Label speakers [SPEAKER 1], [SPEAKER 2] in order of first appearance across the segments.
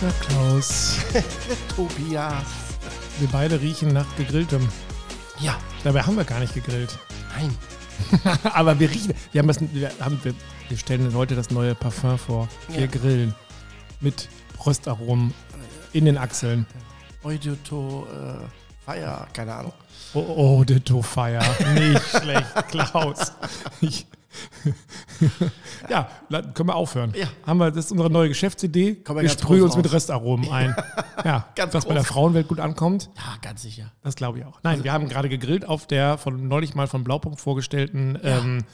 [SPEAKER 1] Na Klaus,
[SPEAKER 2] Tobias.
[SPEAKER 1] wir beide riechen nach gegrilltem.
[SPEAKER 2] Ja,
[SPEAKER 1] Dabei haben wir gar nicht gegrillt.
[SPEAKER 2] nein.
[SPEAKER 1] Aber wir riechen. Wir, haben das, wir, haben, wir, wir stellen heute das neue Parfum vor. Wir
[SPEAKER 2] Ja.
[SPEAKER 1] grillen. Mit Röstaromen in den Achseln.
[SPEAKER 2] Eudoto, äh, Feier, keine Ahnung.
[SPEAKER 1] Oh, de Fire. Nicht schlecht, Klaus. Ich, ja, können wir aufhören.
[SPEAKER 2] Ja.
[SPEAKER 1] Haben wir, das ist unsere neue Geschäftsidee.
[SPEAKER 2] Kommen wir
[SPEAKER 1] wir sprühen uns mit
[SPEAKER 2] raus.
[SPEAKER 1] Röstaromen ein. Ja,
[SPEAKER 2] Ganz
[SPEAKER 1] was bei der. Frauenwelt gut ankommt.
[SPEAKER 2] Ja, ganz sicher.
[SPEAKER 1] Das glaube ich auch. Nein, wir haben gerade gegrillt auf der von neulich mal von Blaupunkt vorgestellten ähm,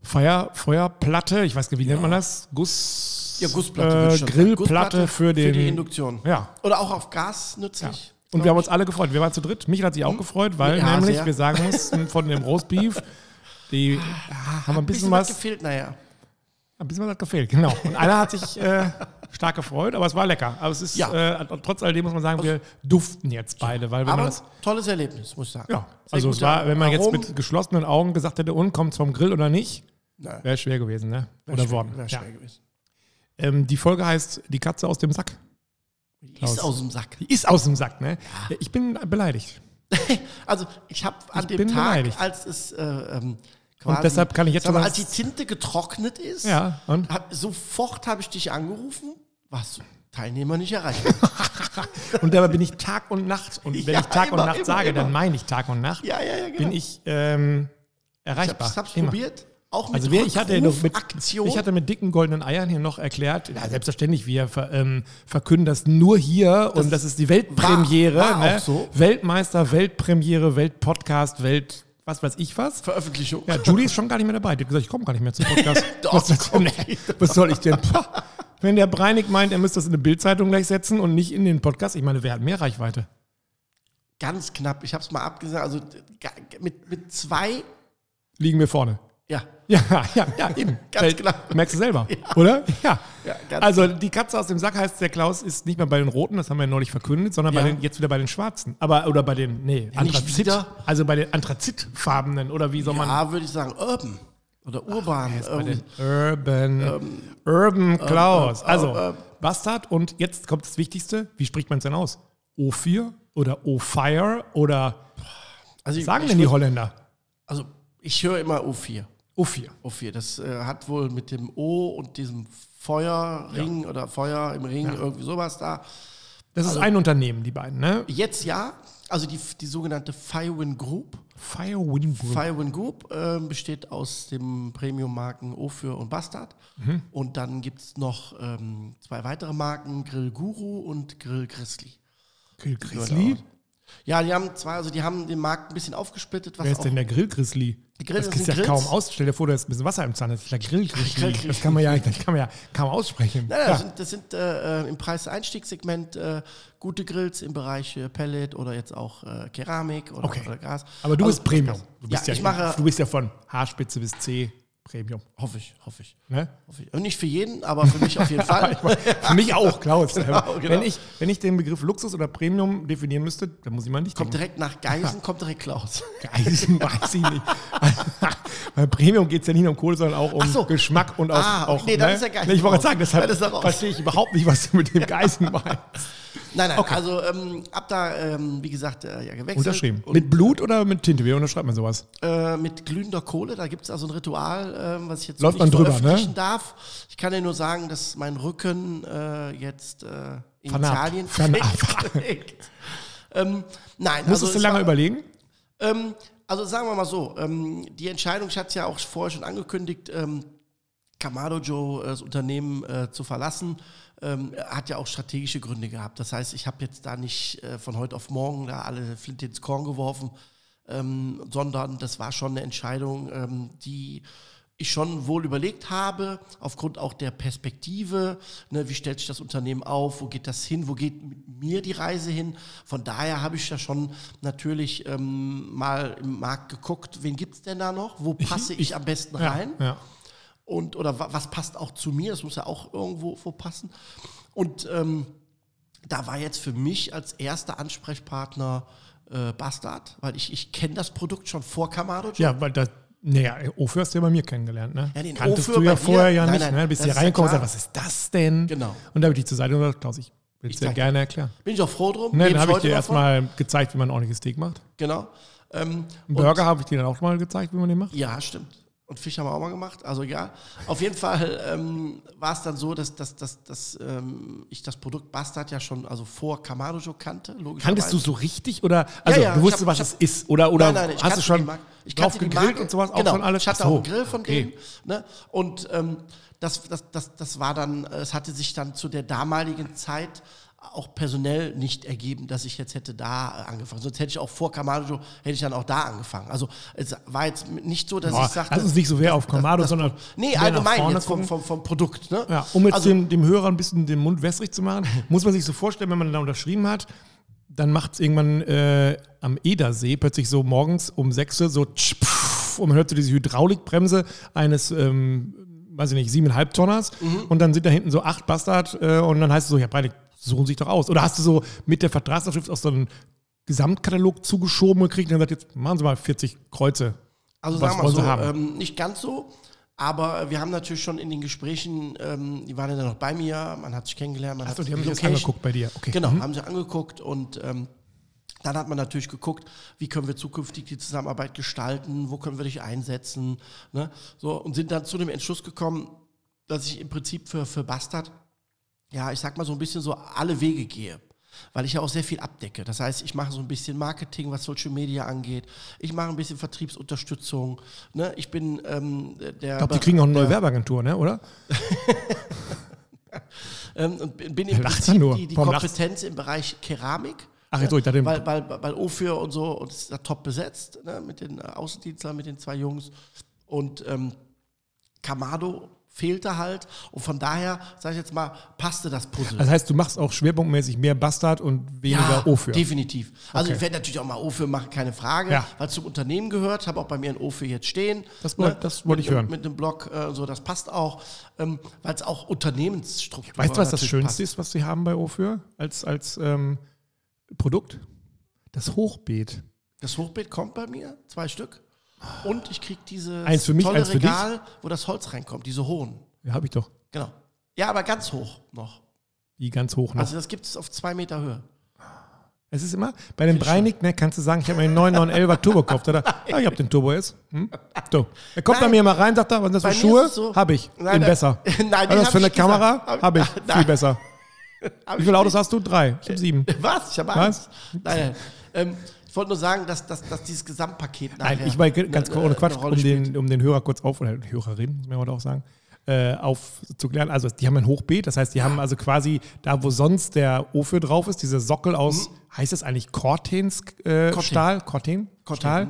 [SPEAKER 1] Feuer, Feuerplatte. Ich weiß nicht, wie nennt man das? Guss.
[SPEAKER 2] Ja, Gussplatte.
[SPEAKER 1] Äh. Grillplatte
[SPEAKER 2] Gussplatte
[SPEAKER 1] für den.
[SPEAKER 2] Für die Induktion.
[SPEAKER 1] ja.
[SPEAKER 2] Oder auch auf Gas
[SPEAKER 1] ja.
[SPEAKER 2] nützlich.
[SPEAKER 1] Und wir haben uns alle gefreut. Wir waren zu dritt. Michael hat sich auch gefreut, weil
[SPEAKER 2] Ja,
[SPEAKER 1] nämlich
[SPEAKER 2] sehr.
[SPEAKER 1] wir sagen mussten von dem Roastbeef, die ah, haben ein bisschen was,
[SPEAKER 2] gefehlt, naja.
[SPEAKER 1] ein bisschen was hat gefehlt, genau. Und einer hat sich äh, stark gefreut, aber es war lecker. Aber es ist,
[SPEAKER 2] Ja.
[SPEAKER 1] äh, trotz alledem muss man sagen, wir duften jetzt beide, weil wenn man
[SPEAKER 2] Aber
[SPEAKER 1] das
[SPEAKER 2] tolles Erlebnis, muss ich sagen.
[SPEAKER 1] Ja,
[SPEAKER 2] Sehr
[SPEAKER 1] also es war, wenn man jetzt
[SPEAKER 2] Aromen.
[SPEAKER 1] mit geschlossenen Augen gesagt hätte, und kommt vom Grill oder nicht, wäre schwer gewesen, ne?
[SPEAKER 2] wär
[SPEAKER 1] Oder
[SPEAKER 2] schwer-
[SPEAKER 1] worden.
[SPEAKER 2] wär
[SPEAKER 1] Ja.
[SPEAKER 2] schwer gewesen.
[SPEAKER 1] Ähm, die Folge heißt Die Katze aus dem Sack.
[SPEAKER 2] Die. Ist aus dem Sack.
[SPEAKER 1] Die ist aus dem Sack, ne? Ich bin beleidigt.
[SPEAKER 2] Also ich habe an
[SPEAKER 1] Ich
[SPEAKER 2] dem Tag,
[SPEAKER 1] beleidigt.
[SPEAKER 2] als es äh, ähm, quasi,
[SPEAKER 1] deshalb kann ich jetzt schon
[SPEAKER 2] als die Tinte getrocknet ist,
[SPEAKER 1] Ja, und?
[SPEAKER 2] hab, sofort habe ich dich angerufen, warst du Teilnehmer nicht erreicht.
[SPEAKER 1] Und dabei bin ich Tag und Nacht. Und wenn
[SPEAKER 2] Ja,
[SPEAKER 1] ich Tag
[SPEAKER 2] immer,
[SPEAKER 1] und Nacht
[SPEAKER 2] immer,
[SPEAKER 1] sage,
[SPEAKER 2] immer.
[SPEAKER 1] dann meine ich Tag und Nacht,
[SPEAKER 2] ja, ja, ja, genau.
[SPEAKER 1] bin ich ähm,
[SPEAKER 2] ich
[SPEAKER 1] erreichbar.
[SPEAKER 2] hab's, hab's
[SPEAKER 1] Immer.
[SPEAKER 2] probiert, auch mit
[SPEAKER 1] Also wer, ich hatte mit, ich hatte mit dicken goldenen Eiern hier noch erklärt, ja, selbstverständlich, wir ver, ähm, verkünden das nur hier und das ist die Weltpremiere,
[SPEAKER 2] war- war
[SPEAKER 1] ne?
[SPEAKER 2] so.
[SPEAKER 1] Weltmeister, Weltpremiere, Weltpodcast, Welt, was weiß ich was.
[SPEAKER 2] Veröffentlichung.
[SPEAKER 1] Ja, Julie ist schon gar nicht mehr dabei. Die hat gesagt, ich komme gar nicht mehr zum Podcast.
[SPEAKER 2] Doch,
[SPEAKER 1] was, was,
[SPEAKER 2] komm.
[SPEAKER 1] nee, was soll ich denn? Wenn der Breinig meint, er müsste das in eine Bildzeitung gleich setzen und nicht in den Podcast, ich meine, wer hat mehr Reichweite?
[SPEAKER 2] Ganz knapp, ich habe es mal abgesagt, also mit, mit zwei,
[SPEAKER 1] Liegen wir vorne.
[SPEAKER 2] Ja,
[SPEAKER 1] Ja, ja, ja, eben.
[SPEAKER 2] Ganz
[SPEAKER 1] Weil-
[SPEAKER 2] klar.
[SPEAKER 1] Merkst du selber, oder? Ja.
[SPEAKER 2] Ja,
[SPEAKER 1] also die Katze aus dem Sack heißt, der Klaus ist nicht mehr bei den Roten, das haben wir ja neulich verkündet, sondern
[SPEAKER 2] Ja.
[SPEAKER 1] den, jetzt wieder bei den Schwarzen. Aber, oder bei den, nee, Anthrazit. Also bei den Anthrazitfarbenen, oder wie soll man.
[SPEAKER 2] ja, würde ich sagen, urban oder urban.
[SPEAKER 1] bei
[SPEAKER 2] ähm,
[SPEAKER 1] den Urban, Urban Klaus.
[SPEAKER 2] ähm,
[SPEAKER 1] also,
[SPEAKER 2] ähm.
[SPEAKER 1] Bastard. Und jetzt kommt das Wichtigste. Wie spricht man es denn aus? O4 oder O-Fire oder
[SPEAKER 2] also
[SPEAKER 1] was sagen
[SPEAKER 2] ich
[SPEAKER 1] denn die Holländer?
[SPEAKER 2] Also ich höre immer O4.
[SPEAKER 1] O4.
[SPEAKER 2] O4, das äh, hat wohl mit dem O und diesem Feuerring oder Feuer im Ring, irgendwie sowas da.
[SPEAKER 1] Das
[SPEAKER 2] Also
[SPEAKER 1] ist ein Unternehmen, die beiden, ne?
[SPEAKER 2] Jetzt ja, also die, die sogenannte Firewin Group.
[SPEAKER 1] Firewind Group.
[SPEAKER 2] Firewin Group äh, besteht aus den Premium-Marken Ophir und Bastard.
[SPEAKER 1] Mhm.
[SPEAKER 2] Und dann gibt es noch ähm, zwei weitere Marken, Grill Guru und Grill Grizzly.
[SPEAKER 1] Grill Grizzly?
[SPEAKER 2] Ja, die haben zwei, also die haben den Markt ein bisschen aufgesplittet, was
[SPEAKER 1] Wer ist denn der Grill Grizzly?
[SPEAKER 2] Grill-
[SPEAKER 1] das du
[SPEAKER 2] sind
[SPEAKER 1] ja
[SPEAKER 2] Grills.
[SPEAKER 1] kaum aus. Stell dir vor, da ist ein bisschen Wasser im Zahn. Das ist der Grill Das kann man ja, das kann man ja kaum aussprechen.
[SPEAKER 2] Nein, nein,
[SPEAKER 1] Ja.
[SPEAKER 2] das sind, das sind äh, im Preis-Einstiegssegment äh, gute Grills im Bereich äh, Pellet oder jetzt auch äh, Keramik oder,
[SPEAKER 1] Okay.
[SPEAKER 2] oder Gas.
[SPEAKER 1] Aber du
[SPEAKER 2] Also,
[SPEAKER 1] bist Premium. Du
[SPEAKER 2] ja,
[SPEAKER 1] bist ja,
[SPEAKER 2] ich mache,
[SPEAKER 1] du bist ja von Haarspitze bis C Premium.
[SPEAKER 2] hoffe ich, hoffe ich.
[SPEAKER 1] Ne?
[SPEAKER 2] Hoffe ich. Und nicht für jeden, aber für mich auf jeden Fall.
[SPEAKER 1] Für mich auch, Klaus.
[SPEAKER 2] Genau, genau.
[SPEAKER 1] Wenn, ich, wenn ich den Begriff Luxus oder Premium definieren müsste, dann muss ich mal nicht
[SPEAKER 2] kommt direkt nach Geisen, kommt direkt Klaus.
[SPEAKER 1] Eisen weiß ich nicht. Bei Premium geht es ja nicht nur um Kohle, sondern auch um
[SPEAKER 2] so.
[SPEAKER 1] Geschmack und auch.
[SPEAKER 2] Ah,
[SPEAKER 1] auch
[SPEAKER 2] nee, dann ist ja Geisen
[SPEAKER 1] Nee, Ich wollte gerade sagen, deshalb
[SPEAKER 2] er
[SPEAKER 1] verstehe ich überhaupt nicht, was du mit dem Geisen meinst.
[SPEAKER 2] Nein, nein, also ähm, ab da, ähm, wie gesagt, äh, ja, gewechselt.
[SPEAKER 1] Unterschrieben.
[SPEAKER 2] Und,
[SPEAKER 1] mit Blut oder mit Tinte? Wie unterschreibt man sowas?
[SPEAKER 2] äh, mit glühender Kohle, da gibt es also ein Ritual, ähm, was ich jetzt
[SPEAKER 1] Läuft
[SPEAKER 2] nicht
[SPEAKER 1] man drüber, ne?
[SPEAKER 2] darf. Ich kann dir nur sagen, dass mein Rücken äh, jetzt äh, in
[SPEAKER 1] Vernarbt.
[SPEAKER 2] Italien trägt. ähm, nein,
[SPEAKER 1] Musstest
[SPEAKER 2] also
[SPEAKER 1] du lange
[SPEAKER 2] war-
[SPEAKER 1] überlegen?
[SPEAKER 2] Ähm, also sagen wir mal so, ähm, die Entscheidung, ich hatte es ja auch vorher schon angekündigt, ähm, Kamado Joe, äh, das Unternehmen äh, zu verlassen, ähm, hat ja auch strategische Gründe gehabt. Das heißt, ich habe jetzt da nicht äh, von heute auf morgen da alle Flinte ins Korn geworfen, ähm, sondern das war schon eine Entscheidung, ähm, die ich schon wohl überlegt habe, aufgrund auch der Perspektive, ne, wie stellt sich das Unternehmen auf, wo geht das hin, wo geht mit mir die Reise hin. Von daher habe ich ja schon natürlich ähm, mal im Markt geguckt, wen gibt es denn da noch, wo passe ich, am besten rein
[SPEAKER 1] Ja, ja.
[SPEAKER 2] Und oder wa- was passt auch zu mir, das muss ja auch irgendwo wo passen. Und ähm, da war jetzt für mich als erster Ansprechpartner äh, Bastard, weil ich, ich kenne das Produkt schon vor Kamado.
[SPEAKER 1] ja, weil das Naja, Ophir hast du ja bei mir kennengelernt, ne?
[SPEAKER 2] Ja, den
[SPEAKER 1] Kanntest
[SPEAKER 2] Ophir
[SPEAKER 1] du ja vorher ja
[SPEAKER 2] Nein,
[SPEAKER 1] nicht,
[SPEAKER 2] nein,
[SPEAKER 1] ne? Bist hier
[SPEAKER 2] ist ja
[SPEAKER 1] reingekommen und gesagt, was ist das denn?
[SPEAKER 2] Genau.
[SPEAKER 1] Und da habe ich dich zur Seite und gesagt, Klaus, ich will es dir gerne erklären.
[SPEAKER 2] Bin ich auch froh drum.
[SPEAKER 1] Ne, dann habe ich dir erstmal gezeigt, wie man ein ordentliches Steak macht.
[SPEAKER 2] Genau. Ähm,
[SPEAKER 1] Burger habe ich dir dann auch mal gezeigt, wie man den macht.
[SPEAKER 2] Ja, stimmt. Und Fisch haben wir auch mal gemacht, also egal. Auf jeden Fall ähm, war es dann so, dass, dass, dass, dass ähm, ich das Produkt Bastard ja schon also vor Kamadojo kannte, logischerweise.
[SPEAKER 1] Kanntest du so richtig oder also
[SPEAKER 2] ja,
[SPEAKER 1] du
[SPEAKER 2] ich
[SPEAKER 1] wusstest,
[SPEAKER 2] hab-
[SPEAKER 1] was es ist oder oder
[SPEAKER 2] Nein, nein, ich
[SPEAKER 1] hast du schon.
[SPEAKER 2] Ich
[SPEAKER 1] drauf gegrillt und sowas
[SPEAKER 2] genau,
[SPEAKER 1] auch schon alles?
[SPEAKER 2] Ich hatte
[SPEAKER 1] Ach so,
[SPEAKER 2] auch einen Grill von
[SPEAKER 1] okay.
[SPEAKER 2] denen. Ne? Und ähm, das, das, das, das war dann, äh, es hatte sich dann zu der damaligen Zeit auch personell nicht ergeben, dass ich jetzt hätte da äh, angefangen. Sonst hätte ich auch vor Kamadojo, hätte ich dann auch da angefangen. Also es war jetzt nicht so, dass
[SPEAKER 1] Boah,
[SPEAKER 2] ich sagte...
[SPEAKER 1] lass uns nicht so sehr auf Kamado,
[SPEAKER 2] das-
[SPEAKER 1] sondern
[SPEAKER 2] Nee, allgemein
[SPEAKER 1] vorne
[SPEAKER 2] jetzt vom, vom, vom Produkt. Ne?
[SPEAKER 1] Ja, um jetzt
[SPEAKER 2] also,
[SPEAKER 1] dem, dem Hörer ein bisschen den Mund wässrig zu machen, muss man sich so vorstellen, wenn man da unterschrieben hat, dann macht es irgendwann äh, am Edersee plötzlich so morgens um 6 Uhr so tsch, pff, und man hört so diese Hydraulikbremse eines, ähm, weiß ich nicht, siebeneinhalb Tonners
[SPEAKER 2] Mhm.
[SPEAKER 1] und dann sind da hinten so acht Bastard äh, und dann heißt es so, ja, beide suchen sich doch aus. Oder hast du so mit der Vertragsunterschrift auch so einen Gesamtkatalog zugeschoben gekriegt und dann gesagt, jetzt machen Sie mal 40 Kreuze.
[SPEAKER 2] Also
[SPEAKER 1] Was
[SPEAKER 2] sagen wir
[SPEAKER 1] Sie
[SPEAKER 2] so,
[SPEAKER 1] haben?
[SPEAKER 2] ähm, nicht ganz so, aber wir haben natürlich schon in den Gesprächen, ähm, die waren ja dann noch bei mir, man hat sich kennengelernt, man
[SPEAKER 1] Achso,
[SPEAKER 2] hat
[SPEAKER 1] die haben sich das angeguckt bei dir. Okay.
[SPEAKER 2] Genau,
[SPEAKER 1] Mhm.
[SPEAKER 2] haben sie angeguckt und ähm, dann hat man natürlich geguckt, wie können wir zukünftig die Zusammenarbeit gestalten, wo können wir dich einsetzen, ne? so und sind dann zu dem Entschluss gekommen, dass ich im Prinzip für, für Bastard, ja, ich sag mal so ein bisschen so alle Wege gehe. Weil ich ja auch sehr viel abdecke. Das heißt, ich mache so ein bisschen Marketing, was Social Media angeht. Ich mache ein bisschen Vertriebsunterstützung. Ne? Ich bin ähm, der.
[SPEAKER 1] Ich glaube, die kriegen auch eine neue Werbeagentur, ne? oder?
[SPEAKER 2] Ähm, und bin im Prinzip
[SPEAKER 1] nur.
[SPEAKER 2] die, die Kompetenz im Bereich Keramik.
[SPEAKER 1] Ach, jetzt so, ich dachte,
[SPEAKER 2] Weil, weil, weil Ophir und so, und es ist da top besetzt, ne, mit den äh, Außendienstlern, mit den zwei Jungs. Und ähm, Kamado fehlte halt. Und von daher, sag ich jetzt mal, passte das Puzzle.
[SPEAKER 1] das heißt, du machst auch schwerpunktmäßig mehr Bastard und weniger Ophir.
[SPEAKER 2] definitiv. Also
[SPEAKER 1] Okay.
[SPEAKER 2] ich werde natürlich auch mal Ophir machen, keine Frage,
[SPEAKER 1] Ja.
[SPEAKER 2] weil es zum Unternehmen gehört. Habe auch bei mir ein Ophir jetzt stehen. Ne,
[SPEAKER 1] Das wollt- das wollte
[SPEAKER 2] Mit
[SPEAKER 1] ich hören.
[SPEAKER 2] Mit einem Blog, äh, so, das passt auch, ähm, weil es auch Unternehmensstruktur
[SPEAKER 1] Weißt du, was das Schönste
[SPEAKER 2] passt.
[SPEAKER 1] ist, was sie haben bei Ophir als, als ähm, Produkt? Das Hochbeet.
[SPEAKER 2] Das Hochbeet kommt bei mir, zwei Stück. Und ich kriege dieses
[SPEAKER 1] Eins für mich,
[SPEAKER 2] tolle
[SPEAKER 1] eins für dich?
[SPEAKER 2] Regal, wo das Holz reinkommt, diese hohen.
[SPEAKER 1] Ja, habe ich doch.
[SPEAKER 2] Genau. Ja, aber ganz hoch noch.
[SPEAKER 1] Die ganz hoch noch.
[SPEAKER 2] Also das gibt es auf zwei Meter Höhe.
[SPEAKER 1] es ist immer, bei dem Breinig, ne, kannst du sagen, ich habe mir einen 911er Turbo gekauft. Oder? Ja, ich habe den Turbo jetzt. Hm? So. Er kommt bei
[SPEAKER 2] Nein.
[SPEAKER 1] mir mal rein, sagt er, was sind das
[SPEAKER 2] Bei
[SPEAKER 1] für Schuhe?
[SPEAKER 2] so-
[SPEAKER 1] Habe ich.
[SPEAKER 2] Nein,
[SPEAKER 1] In
[SPEAKER 2] nein.
[SPEAKER 1] besser.
[SPEAKER 2] Nein, den
[SPEAKER 1] Was ist das
[SPEAKER 2] hab
[SPEAKER 1] für eine
[SPEAKER 2] ich.
[SPEAKER 1] Kamera?
[SPEAKER 2] Hab-
[SPEAKER 1] Habe ich.
[SPEAKER 2] Nein.
[SPEAKER 1] Viel besser.
[SPEAKER 2] Hab
[SPEAKER 1] Wie
[SPEAKER 2] ich
[SPEAKER 1] viele Autos hast du? Drei. Ich habe sieben.
[SPEAKER 2] Was? Ich habe? Angst. Nein, nein. Ähm, ich wollte nur sagen, dass, dass, dass dieses Gesamtpaket
[SPEAKER 1] Nein, ich war ganz
[SPEAKER 2] eine-
[SPEAKER 1] ohne Quatsch, um
[SPEAKER 2] spielt.
[SPEAKER 1] den, um den Hörer kurz auf, oder Hörerin, muss man heute auch sagen, äh, aufzuklären. Also die haben ein Hochbeet, das heißt, die haben also quasi da, wo sonst der Ophir drauf ist, dieser Sockel aus, heißt das eigentlich Cortens äh,
[SPEAKER 2] Corten.
[SPEAKER 1] Stahl? Corten? Stahl?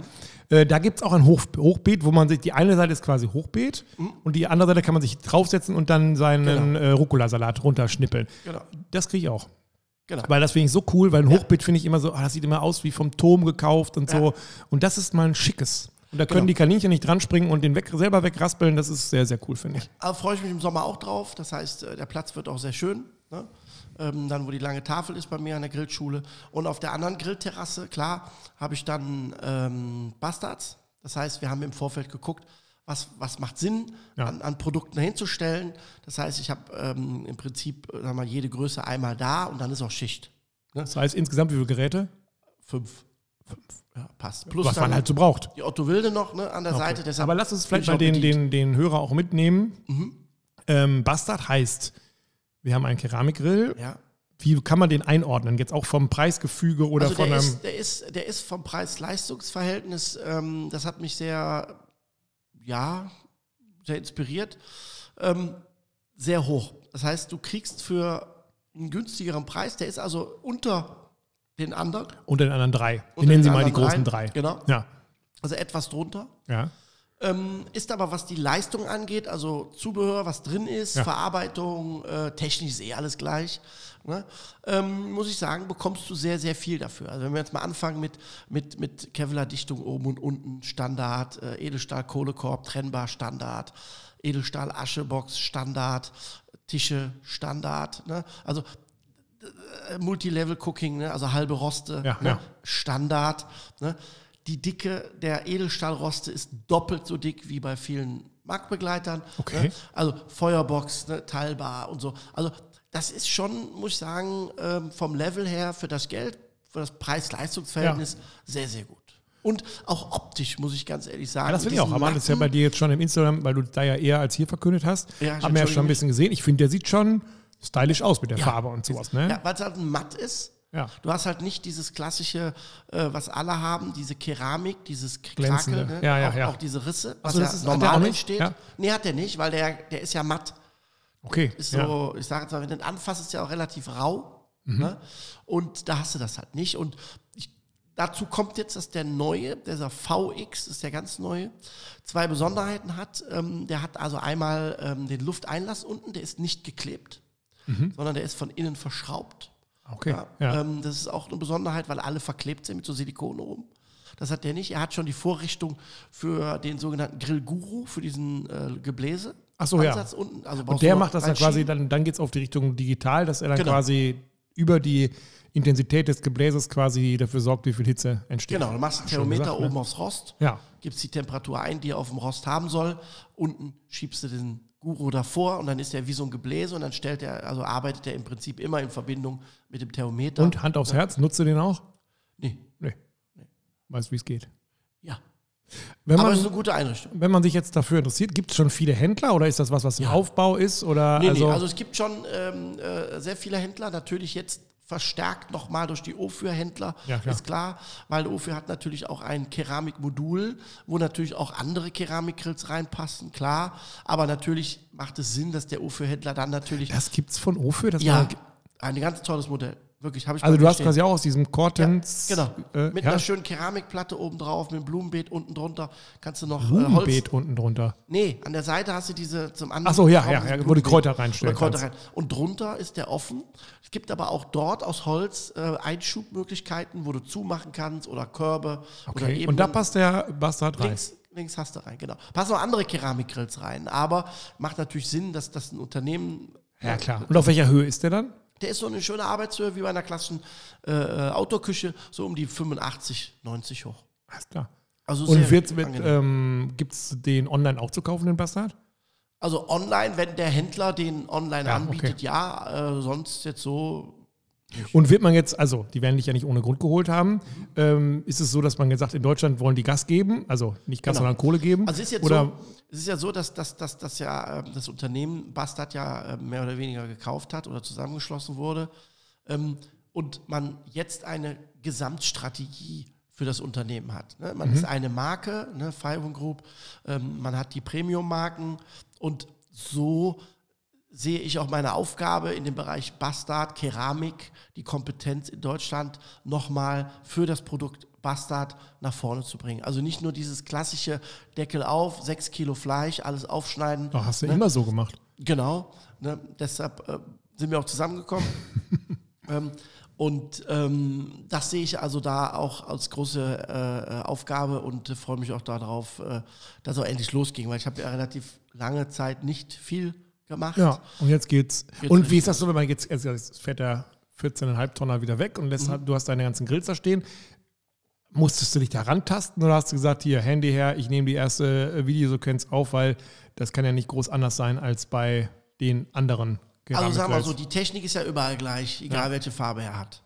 [SPEAKER 1] Äh, da gibt es auch ein Hoch, Hochbeet, wo man sich, die eine Seite ist quasi Hochbeet und die andere Seite kann man sich draufsetzen und dann seinen
[SPEAKER 2] Genau.
[SPEAKER 1] äh, Rucola-Salat runterschnippeln.
[SPEAKER 2] Genau.
[SPEAKER 1] Das kriege ich auch.
[SPEAKER 2] Genau.
[SPEAKER 1] Weil das finde ich so cool, weil ein Hochbeet finde ich immer so, ah, das sieht immer aus wie vom Turm gekauft und so. Und das ist mal ein schickes. Und da können
[SPEAKER 2] Genau.
[SPEAKER 1] die Kaninchen nicht dran springen und den weg, selber wegraspeln. Das ist sehr, sehr cool, finde ich.
[SPEAKER 2] Aber freue ich mich im Sommer auch drauf. Das heißt, äh, der Platz wird auch sehr schön. Ne? Ähm, dann, wo die lange Tafel ist bei mir an der Grillschule. Und auf der anderen Grillterrasse, klar, habe ich dann ähm, Bastards. Das heißt, wir haben im Vorfeld geguckt, was, was macht Sinn,
[SPEAKER 1] Ja.
[SPEAKER 2] an, an Produkten hinzustellen. Das heißt, ich habe ähm, im Prinzip äh, wir, mal, jede Größe einmal da und dann ist auch Schicht.
[SPEAKER 1] Das heißt insgesamt wie viele Geräte?
[SPEAKER 2] Fünf. Fünf. Ja, passt. Plus
[SPEAKER 1] Was man halt so braucht.
[SPEAKER 2] die Otto Wilde noch ne, an der Seite.
[SPEAKER 1] Okay.
[SPEAKER 2] Deshalb
[SPEAKER 1] Aber lass uns vielleicht mal den, den, den Hörer auch mitnehmen.
[SPEAKER 2] Mhm.
[SPEAKER 1] Ähm, Bastard heißt, wir haben einen Keramikgrill.
[SPEAKER 2] Ja.
[SPEAKER 1] Wie kann man den einordnen? Jetzt auch vom Preisgefüge oder
[SPEAKER 2] also
[SPEAKER 1] von
[SPEAKER 2] der
[SPEAKER 1] einem.
[SPEAKER 2] ist, der, ist, der ist vom Preis-Leistungs-Verhältnis, ähm, das hat mich sehr, ja, sehr inspiriert, ähm, sehr hoch. Das heißt, du kriegst für einen günstigeren Preis, der ist also unter den anderen.
[SPEAKER 1] unter den anderen drei. Wir nennen sie mal die großen drei.
[SPEAKER 2] Genau,
[SPEAKER 1] Ja.
[SPEAKER 2] also etwas drunter.
[SPEAKER 1] Ja.
[SPEAKER 2] Ähm, ist aber, was die Leistung angeht, also Zubehör, was drin ist,
[SPEAKER 1] Ja.
[SPEAKER 2] Verarbeitung, äh, technisch ist eh alles gleich, ne? ähm, muss ich sagen, bekommst du sehr, sehr viel dafür. Also wenn wir jetzt mal anfangen mit, mit, mit Kevlar-Dichtung oben und unten, Standard, äh, Edelstahl-Kohlekorb, trennbar, Standard, Edelstahl-Aschebox, Standard, Tische, Standard. Ne? Also äh, Multilevel-Cooking, ne? also halbe Roste,
[SPEAKER 1] Ja,
[SPEAKER 2] ne?
[SPEAKER 1] ja.
[SPEAKER 2] Standard. Ne? Die Dicke der Edelstahlroste ist doppelt so dick wie bei vielen Marktbegleitern.
[SPEAKER 1] Okay.
[SPEAKER 2] Ne? Also Feuerbox, ne, teilbar und so. Also das ist schon, muss ich sagen, ähm, vom Level her für das Geld, für das Preis-Leistungs-Verhältnis sehr, sehr gut. Und auch optisch, muss ich ganz ehrlich sagen.
[SPEAKER 1] Ja, das finde ich auch. Aber das ist ja bei dir jetzt schon im Instagram, weil du da ja eher als hier verkündet hast.
[SPEAKER 2] Ja,
[SPEAKER 1] haben wir ja schon ein bisschen gesehen. Ich finde, der sieht schon stylisch aus mit der
[SPEAKER 2] Ja.
[SPEAKER 1] Farbe und sowas. Ne?
[SPEAKER 2] Ja, weil es halt matt ist.
[SPEAKER 1] Ja.
[SPEAKER 2] Du hast halt nicht dieses klassische, äh, was alle haben, diese Keramik, dieses
[SPEAKER 1] Glänzende.
[SPEAKER 2] Krakel, ne?
[SPEAKER 1] Ja, ja,
[SPEAKER 2] auch,
[SPEAKER 1] ja.
[SPEAKER 2] auch diese Risse, was
[SPEAKER 1] so,
[SPEAKER 2] ja normal entsteht.
[SPEAKER 1] Ja.
[SPEAKER 2] Nee, hat der nicht, weil der, der ist ja matt.
[SPEAKER 1] Okay.
[SPEAKER 2] Ist
[SPEAKER 1] ja.
[SPEAKER 2] so, ich sage jetzt mal, wenn du den anfasst, ist ja auch relativ rau.
[SPEAKER 1] Mhm.
[SPEAKER 2] Ne? Und da hast du das halt nicht. Und ich, dazu kommt jetzt, dass der neue, dieser VX, ist der ganz neue, zwei Besonderheiten hat. Ähm, der hat also einmal ähm, den Lufteinlass unten, der ist nicht geklebt, sondern der ist von innen verschraubt.
[SPEAKER 1] Okay.
[SPEAKER 2] Ja.
[SPEAKER 1] Ja.
[SPEAKER 2] Ähm, das ist auch eine Besonderheit, weil alle verklebt sind mit so Silikon oben. Das hat der nicht. Er hat schon die Vorrichtung für den sogenannten Grill Guru, für diesen äh, Gebläse.
[SPEAKER 1] Ach so, ja.
[SPEAKER 2] Unten. Also
[SPEAKER 1] Und der macht das dann
[SPEAKER 2] reinschieben.
[SPEAKER 1] quasi, dann, dann geht es auf die Richtung digital, dass er dann
[SPEAKER 2] Genau.
[SPEAKER 1] quasi über die Intensität des Gebläses quasi dafür sorgt, wie viel Hitze entsteht.
[SPEAKER 2] Genau, du machst ein
[SPEAKER 1] Schön
[SPEAKER 2] Thermometer
[SPEAKER 1] gesagt, ne?
[SPEAKER 2] oben aufs Rost,
[SPEAKER 1] Ja.
[SPEAKER 2] gibst die Temperatur ein, die er auf dem Rost haben soll. Unten schiebst du den Guru davor und dann ist er wie so ein Gebläse und dann stellt er, also arbeitet er im Prinzip immer in Verbindung mit dem Thermometer.
[SPEAKER 1] Und Hand aufs Herz, nutzt du den auch?
[SPEAKER 2] Nee,
[SPEAKER 1] Nee. Weißt, wie es geht.
[SPEAKER 2] ja.
[SPEAKER 1] Wenn
[SPEAKER 2] Aber
[SPEAKER 1] man,
[SPEAKER 2] es ist eine gute Einrichtung.
[SPEAKER 1] wenn man sich jetzt dafür interessiert, gibt es schon viele Händler oder ist das was, was im Aufbau ist? Oder
[SPEAKER 2] Nee,
[SPEAKER 1] also,
[SPEAKER 2] nee, also es gibt schon ähm, äh, sehr viele Händler, natürlich jetzt verstärkt nochmal durch die Ofür-Händler,
[SPEAKER 1] Ja,
[SPEAKER 2] ist klar, weil Ofür hat natürlich auch ein Keramikmodul, wo natürlich auch andere Keramikgrills reinpassen, klar, aber natürlich macht es Sinn, dass der Ofür-Händler dann natürlich,
[SPEAKER 1] das gibt es von Ofö? Das
[SPEAKER 2] ja, ein ganz tolles Modell, wirklich, habe ich
[SPEAKER 1] also du hast quasi auch aus diesem Cortens.
[SPEAKER 2] Genau,
[SPEAKER 1] Äh,
[SPEAKER 2] mit
[SPEAKER 1] ja,
[SPEAKER 2] einer schönen Keramikplatte oben drauf, mit einem Blumenbeet unten drunter, kannst du noch äh, Holz,
[SPEAKER 1] Blumenbeet unten drunter.
[SPEAKER 2] Nee, an der Seite hast du diese zum anderen.
[SPEAKER 1] Ach so, ja,
[SPEAKER 2] Raum,
[SPEAKER 1] ja, ja, wo die
[SPEAKER 2] Blumenbeet.
[SPEAKER 1] Kräuter reinstellen
[SPEAKER 2] Oder Kräuter rein. Und drunter ist der offen. Es gibt aber auch dort aus Holz äh, Einschubmöglichkeiten, wo du zumachen kannst oder Körbe oder
[SPEAKER 1] Okay.
[SPEAKER 2] eben
[SPEAKER 1] Und da passt der Bastard rein.
[SPEAKER 2] links, links hast du rein, genau. Passen auch andere Keramikgrills rein, aber macht natürlich Sinn, dass das ein Unternehmen
[SPEAKER 1] Ja, klar. Und auf welcher Höhe ist der dann?
[SPEAKER 2] Der ist so eine schöne Arbeitshöhe wie bei einer klassischen äh, äh, Autoküche, so um die 85, 90 hoch.
[SPEAKER 1] Alles klar.
[SPEAKER 2] Also
[SPEAKER 1] Und wird's mit, ähm, gibt es den online auch zu kaufen, den Bastard?
[SPEAKER 2] Also online, wenn der Händler den online
[SPEAKER 1] Ja,
[SPEAKER 2] anbietet,
[SPEAKER 1] okay.
[SPEAKER 2] ja, äh, sonst jetzt so
[SPEAKER 1] Und wird man jetzt, also die werden dich ja nicht ohne Grund geholt haben, ähm, ist es so, dass man gesagt, in Deutschland wollen die Gas geben, also nicht Gas,
[SPEAKER 2] Genau.
[SPEAKER 1] sondern Kohle geben?
[SPEAKER 2] Also es ist jetzt
[SPEAKER 1] Oder
[SPEAKER 2] so, es ist ja so, dass, dass, dass, dass ja ähm, das Unternehmen Bastard ja ähm, mehr oder weniger gekauft hat oder zusammengeschlossen wurde ähm, und man jetzt eine Gesamtstrategie für das Unternehmen hat. Ne? Man ist eine Marke, ne, Five Group, ähm, man hat die Premium-Marken und so sehe ich auch meine Aufgabe in dem Bereich Bastard, Keramik, die Kompetenz in Deutschland nochmal für das Produkt Bastard nach vorne zu bringen. Also nicht nur dieses klassische Deckel auf, sechs Kilo Fleisch, alles aufschneiden.
[SPEAKER 1] Doch, hast du
[SPEAKER 2] ne?
[SPEAKER 1] immer so gemacht.
[SPEAKER 2] Genau, ne? deshalb äh, sind wir auch zusammengekommen. ähm, und ähm, das sehe ich also da auch als große äh, äh, Aufgabe und äh, freue mich auch darauf, äh, dass auch endlich losging, weil ich habe ja relativ lange Zeit nicht viel gemacht.
[SPEAKER 1] Ja, und jetzt geht's.
[SPEAKER 2] Jetzt
[SPEAKER 1] und wie ist das so, wenn man jetzt, jetzt fährt der 14,5 Tonner wieder weg und lässt,
[SPEAKER 2] Mhm.
[SPEAKER 1] du hast deine ganzen Grills da stehen. Musstest du dich da rantasten oder hast du gesagt, hier, Handy her, ich nehme die erste äh, Videosequenz auf, weil das kann ja nicht groß anders sein als bei den anderen
[SPEAKER 2] Also sagen wir
[SPEAKER 1] Keramikgrills.
[SPEAKER 2] so, die Technik ist ja überall gleich, egal
[SPEAKER 1] Ja.
[SPEAKER 2] welche Farbe er hat.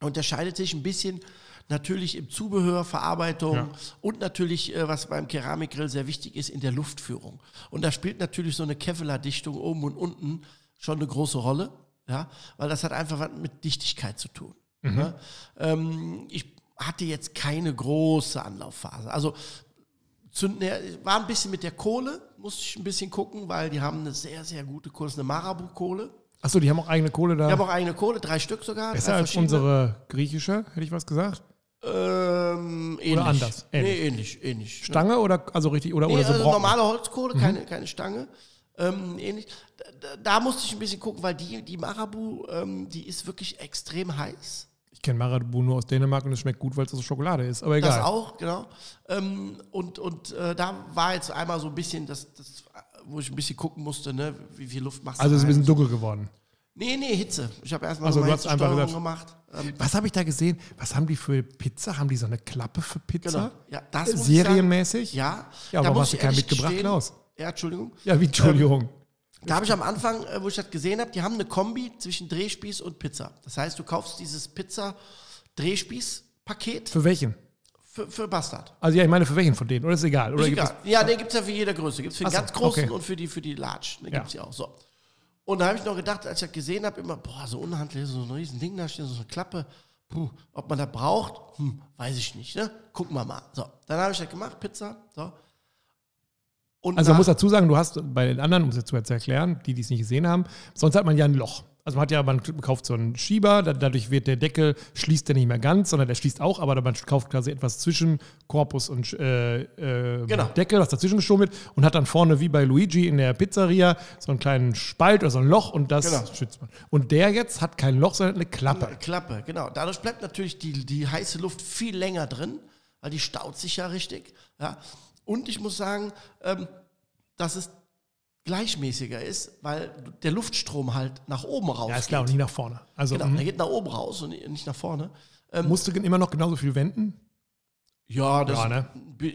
[SPEAKER 2] Unterscheidet sich ein bisschen natürlich im Zubehör, Verarbeitung
[SPEAKER 1] Ja.
[SPEAKER 2] und natürlich, äh, was beim Keramikgrill sehr wichtig ist, in der Luftführung. Und da spielt natürlich so eine Kevlar-Dichtung oben und unten schon eine große Rolle, ja, weil das hat einfach was mit Dichtigkeit zu tun. Ne? Ähm, ich hatte jetzt keine große Anlaufphase. Also zünden, war ein bisschen mit der Kohle, musste ich ein bisschen gucken, weil die haben eine sehr, sehr gute Kohle, eine Marabu-Kohle.
[SPEAKER 1] Achso, die haben auch eigene Kohle da.
[SPEAKER 2] Die haben auch eigene Kohle, drei Stück sogar.
[SPEAKER 1] Besser als unsere griechische, hätte ich was gesagt.
[SPEAKER 2] Ähm, ähnlich.
[SPEAKER 1] anders? Ähnlich.
[SPEAKER 2] Nee, ähnlich, ähnlich.
[SPEAKER 1] Stange oder also richtig oder,
[SPEAKER 2] Nee,
[SPEAKER 1] oder so
[SPEAKER 2] also normale Holzkohle, keine, keine Stange. Ähm, ähnlich. Da, da, musste ich ein bisschen gucken, weil die, die Marabu, ähm, die ist wirklich extrem heiß.
[SPEAKER 1] Ich kenne Marabu nur aus Dänemark und es schmeckt gut, weil es aus Schokolade ist. Aber egal.
[SPEAKER 2] Das auch, genau. Ähm, und und äh, da war jetzt einmal so ein bisschen, das, das, wo ich ein bisschen gucken musste, ne, wie viel Luft machst du
[SPEAKER 1] also es ist ein bisschen dunkel geworden.
[SPEAKER 2] Nee, nee, Hitze. Ich habe erstmal
[SPEAKER 1] Also
[SPEAKER 2] so
[SPEAKER 1] du
[SPEAKER 2] eine
[SPEAKER 1] hast einfach
[SPEAKER 2] Hitzesteuerung
[SPEAKER 1] gesagt-
[SPEAKER 2] gemacht. Ähm,
[SPEAKER 1] Was habe ich da gesehen? Was haben die für Pizza? Haben die so eine Klappe für Pizza?
[SPEAKER 2] genau. Ja, das muss
[SPEAKER 1] Serienmäßig?
[SPEAKER 2] Sagen, ja.
[SPEAKER 1] Ja,
[SPEAKER 2] muss
[SPEAKER 1] hast du keinen mitgebracht, Klaus?
[SPEAKER 2] Ja, Entschuldigung.
[SPEAKER 1] Ja, wie, Entschuldigung.
[SPEAKER 2] Da habe ich am Anfang, äh, wo ich das gesehen habe, die haben eine Kombi zwischen Drehspieß und Pizza. Das heißt, du kaufst dieses Pizza-Drehspieß-Paket
[SPEAKER 1] für welchen?
[SPEAKER 2] für, für Bastard.
[SPEAKER 1] Also ja, ich meine, für welchen von denen? Oder ist egal? Oder
[SPEAKER 2] Ist egal. Ja, den gibt es ja für jede Größe. Gibt es für den
[SPEAKER 1] so,
[SPEAKER 2] ganz großen
[SPEAKER 1] okay.
[SPEAKER 2] und für die, für die Large. Den
[SPEAKER 1] Ja.
[SPEAKER 2] gibt es ja auch. So. Und da habe ich noch gedacht, als ich das gesehen habe, immer, boah, so unhandlich, so ein riesen Ding da steht, so eine Klappe. Puh, ob man das braucht, hm, weiß ich nicht. Ne? Gucken wir mal. So, dann habe ich das gemacht, Pizza. So. Und
[SPEAKER 1] Also man muss dazu sagen, du hast bei den anderen, um es jetzt zu erklären, die, die es nicht gesehen haben, sonst hat man ja ein Loch. Also man hat ja, man kauft so einen Schieber, da, dadurch wird der Deckel, schließt der nicht mehr ganz, sondern der schließt auch, aber man kauft quasi etwas zwischen Korpus und äh, äh,
[SPEAKER 2] Genau.
[SPEAKER 1] Deckel, was dazwischen geschoben wird und hat dann vorne wie bei Luigi in der Pizzeria so einen kleinen Spalt oder so ein Loch und das
[SPEAKER 2] Genau.
[SPEAKER 1] schützt man. Und der jetzt hat kein Loch, sondern eine Klappe.
[SPEAKER 2] Klappe, genau. Dadurch bleibt natürlich die, die heiße Luft viel länger drin, weil die staut sich ja richtig. Ja. Und ich muss sagen, ähm, dass es gleichmäßiger ist, weil der Luftstrom halt nach oben raus
[SPEAKER 1] Ja, ist klar, und nicht nach vorne. Also
[SPEAKER 2] Genau,
[SPEAKER 1] mhm.
[SPEAKER 2] der geht nach oben raus und nicht nach vorne.
[SPEAKER 1] musst du immer noch genauso viel wenden?
[SPEAKER 2] Ja, das,
[SPEAKER 1] Ja, ne?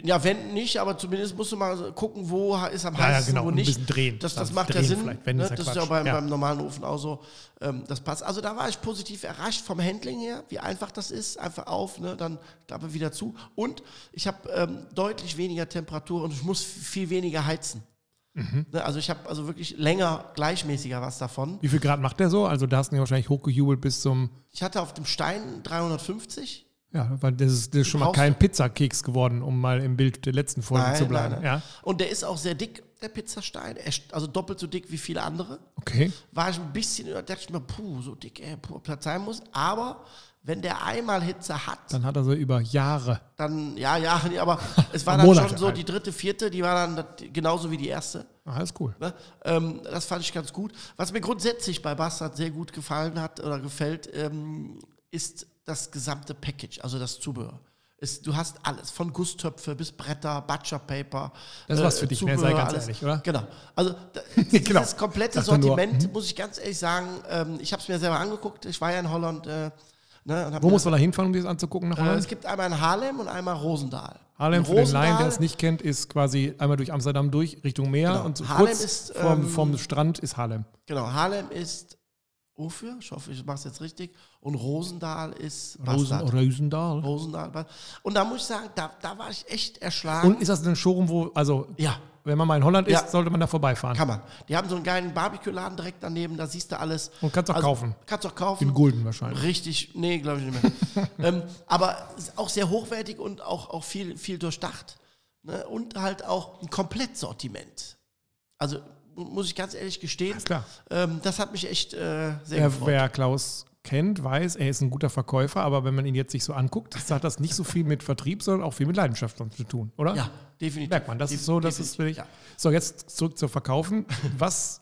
[SPEAKER 2] ja, wenn nicht, aber zumindest musst du mal gucken, wo ist am
[SPEAKER 1] Ja, ja,
[SPEAKER 2] heißesten,
[SPEAKER 1] genau,
[SPEAKER 2] wo
[SPEAKER 1] und ein
[SPEAKER 2] nicht.
[SPEAKER 1] bisschen drehen.
[SPEAKER 2] Das, das macht ja
[SPEAKER 1] drehen
[SPEAKER 2] Sinn.
[SPEAKER 1] vielleicht, wenn,
[SPEAKER 2] ne?
[SPEAKER 1] ja
[SPEAKER 2] Das ist ja beim,
[SPEAKER 1] Ja.
[SPEAKER 2] beim normalen Ofen auch so. Ähm, das passt. Also da war ich positiv errascht vom Handling her, wie einfach das ist. Einfach auf, ne? dann Klappe wieder zu. Und ich habe ähm, deutlich weniger Temperatur und ich muss viel weniger heizen.
[SPEAKER 1] Mhm.
[SPEAKER 2] Ne? Also ich habe also wirklich länger gleichmäßiger was davon.
[SPEAKER 1] Wie viel Grad macht der so? Also da hast du ihn ja wahrscheinlich hochgejubelt bis zum
[SPEAKER 2] Ich hatte auf dem Stein 350.
[SPEAKER 1] Ja, weil das ist, das ist schon mal kein Pizzakeks geworden, um mal im Bild der letzten Folge
[SPEAKER 2] Nein,
[SPEAKER 1] zu bleiben.
[SPEAKER 2] nein, nein.
[SPEAKER 1] Ja,
[SPEAKER 2] Und der ist auch sehr dick, der Pizzastein. Also doppelt so dick wie viele andere.
[SPEAKER 1] okay.
[SPEAKER 2] War ich ein bisschen, da dachte ich mir, puh, so dick, ey, puh, das sein muss. Aber wenn der einmal Hitze hat,
[SPEAKER 1] Dann hat er so über Jahre.
[SPEAKER 2] dann, ja, ja, nee, aber es war dann
[SPEAKER 1] Monate
[SPEAKER 2] schon so,
[SPEAKER 1] halt.
[SPEAKER 2] die dritte, vierte, die war dann das- genauso wie die erste.
[SPEAKER 1] Ah, alles cool.
[SPEAKER 2] Ne? Ähm, das fand ich ganz gut. Was mir grundsätzlich bei Bastard sehr gut gefallen hat oder gefällt, ähm, ist das gesamte Package, also das Zubehör. Es, du hast alles, von Gusstöpfe bis Bretter, Butcherpaper.
[SPEAKER 1] Das ist was für dich, ne? Sei ganz ehrlich, oder?
[SPEAKER 2] Genau. Also
[SPEAKER 1] Genau.
[SPEAKER 2] dieses komplette
[SPEAKER 1] Dachte nur,
[SPEAKER 2] Sortiment,
[SPEAKER 1] mhm.
[SPEAKER 2] muss ich ganz ehrlich sagen, ähm, ich habe es mir selber angeguckt. Ich war ja in Holland. Äh, ne,
[SPEAKER 1] Wo muss man da hinfahren, um das anzugucken nach
[SPEAKER 2] äh, es gibt einmal in Harlem und einmal Rosendahl.
[SPEAKER 1] Harlem, für den Laien, der es nicht kennt, ist quasi einmal durch Amsterdam durch, Richtung Meer.
[SPEAKER 2] Genau.
[SPEAKER 1] Und so
[SPEAKER 2] Haarlem
[SPEAKER 1] kurz
[SPEAKER 2] ist,
[SPEAKER 1] vom,
[SPEAKER 2] ähm,
[SPEAKER 1] vom Strand ist Harlem.
[SPEAKER 2] Genau, Harlem ist wofür? Ich hoffe, ich mache es jetzt richtig. Und Rosendahl ist
[SPEAKER 1] Rosen. Rosendahl.
[SPEAKER 2] Rosendahl. Und da muss ich sagen, da, da war ich echt erschlagen.
[SPEAKER 1] Und ist das ein Showroom, wo, also,
[SPEAKER 2] ja,
[SPEAKER 1] wenn man mal in Holland ist,
[SPEAKER 2] Ja.
[SPEAKER 1] sollte man da vorbeifahren.
[SPEAKER 2] kann man. Die haben so einen geilen Barbecue-Laden direkt daneben, da siehst du alles. Also,
[SPEAKER 1] Und kannst auch kaufen.
[SPEAKER 2] Kannst auch kaufen.
[SPEAKER 1] In Gulden wahrscheinlich.
[SPEAKER 2] Richtig, nee, glaube ich nicht mehr. ähm, aber auch sehr hochwertig und auch, auch viel, viel durchdacht. Ne? Und halt auch ein Komplettsortiment. Also muss ich ganz ehrlich gestehen,
[SPEAKER 1] klar.
[SPEAKER 2] ähm, das hat mich echt äh, sehr
[SPEAKER 1] Wer,
[SPEAKER 2] gefreut.
[SPEAKER 1] wer Klaus kennt, weiß, er ist ein guter Verkäufer, aber wenn man ihn jetzt sich so anguckt, hat das nicht so viel mit Vertrieb, sondern auch viel mit Leidenschaft zu tun, oder?
[SPEAKER 2] Ja, definitiv.
[SPEAKER 1] Merkt man, das
[SPEAKER 2] Def-
[SPEAKER 1] ist so, das ist
[SPEAKER 2] definitiv,
[SPEAKER 1] wirklich. So, jetzt zurück zu Verkaufen. Was,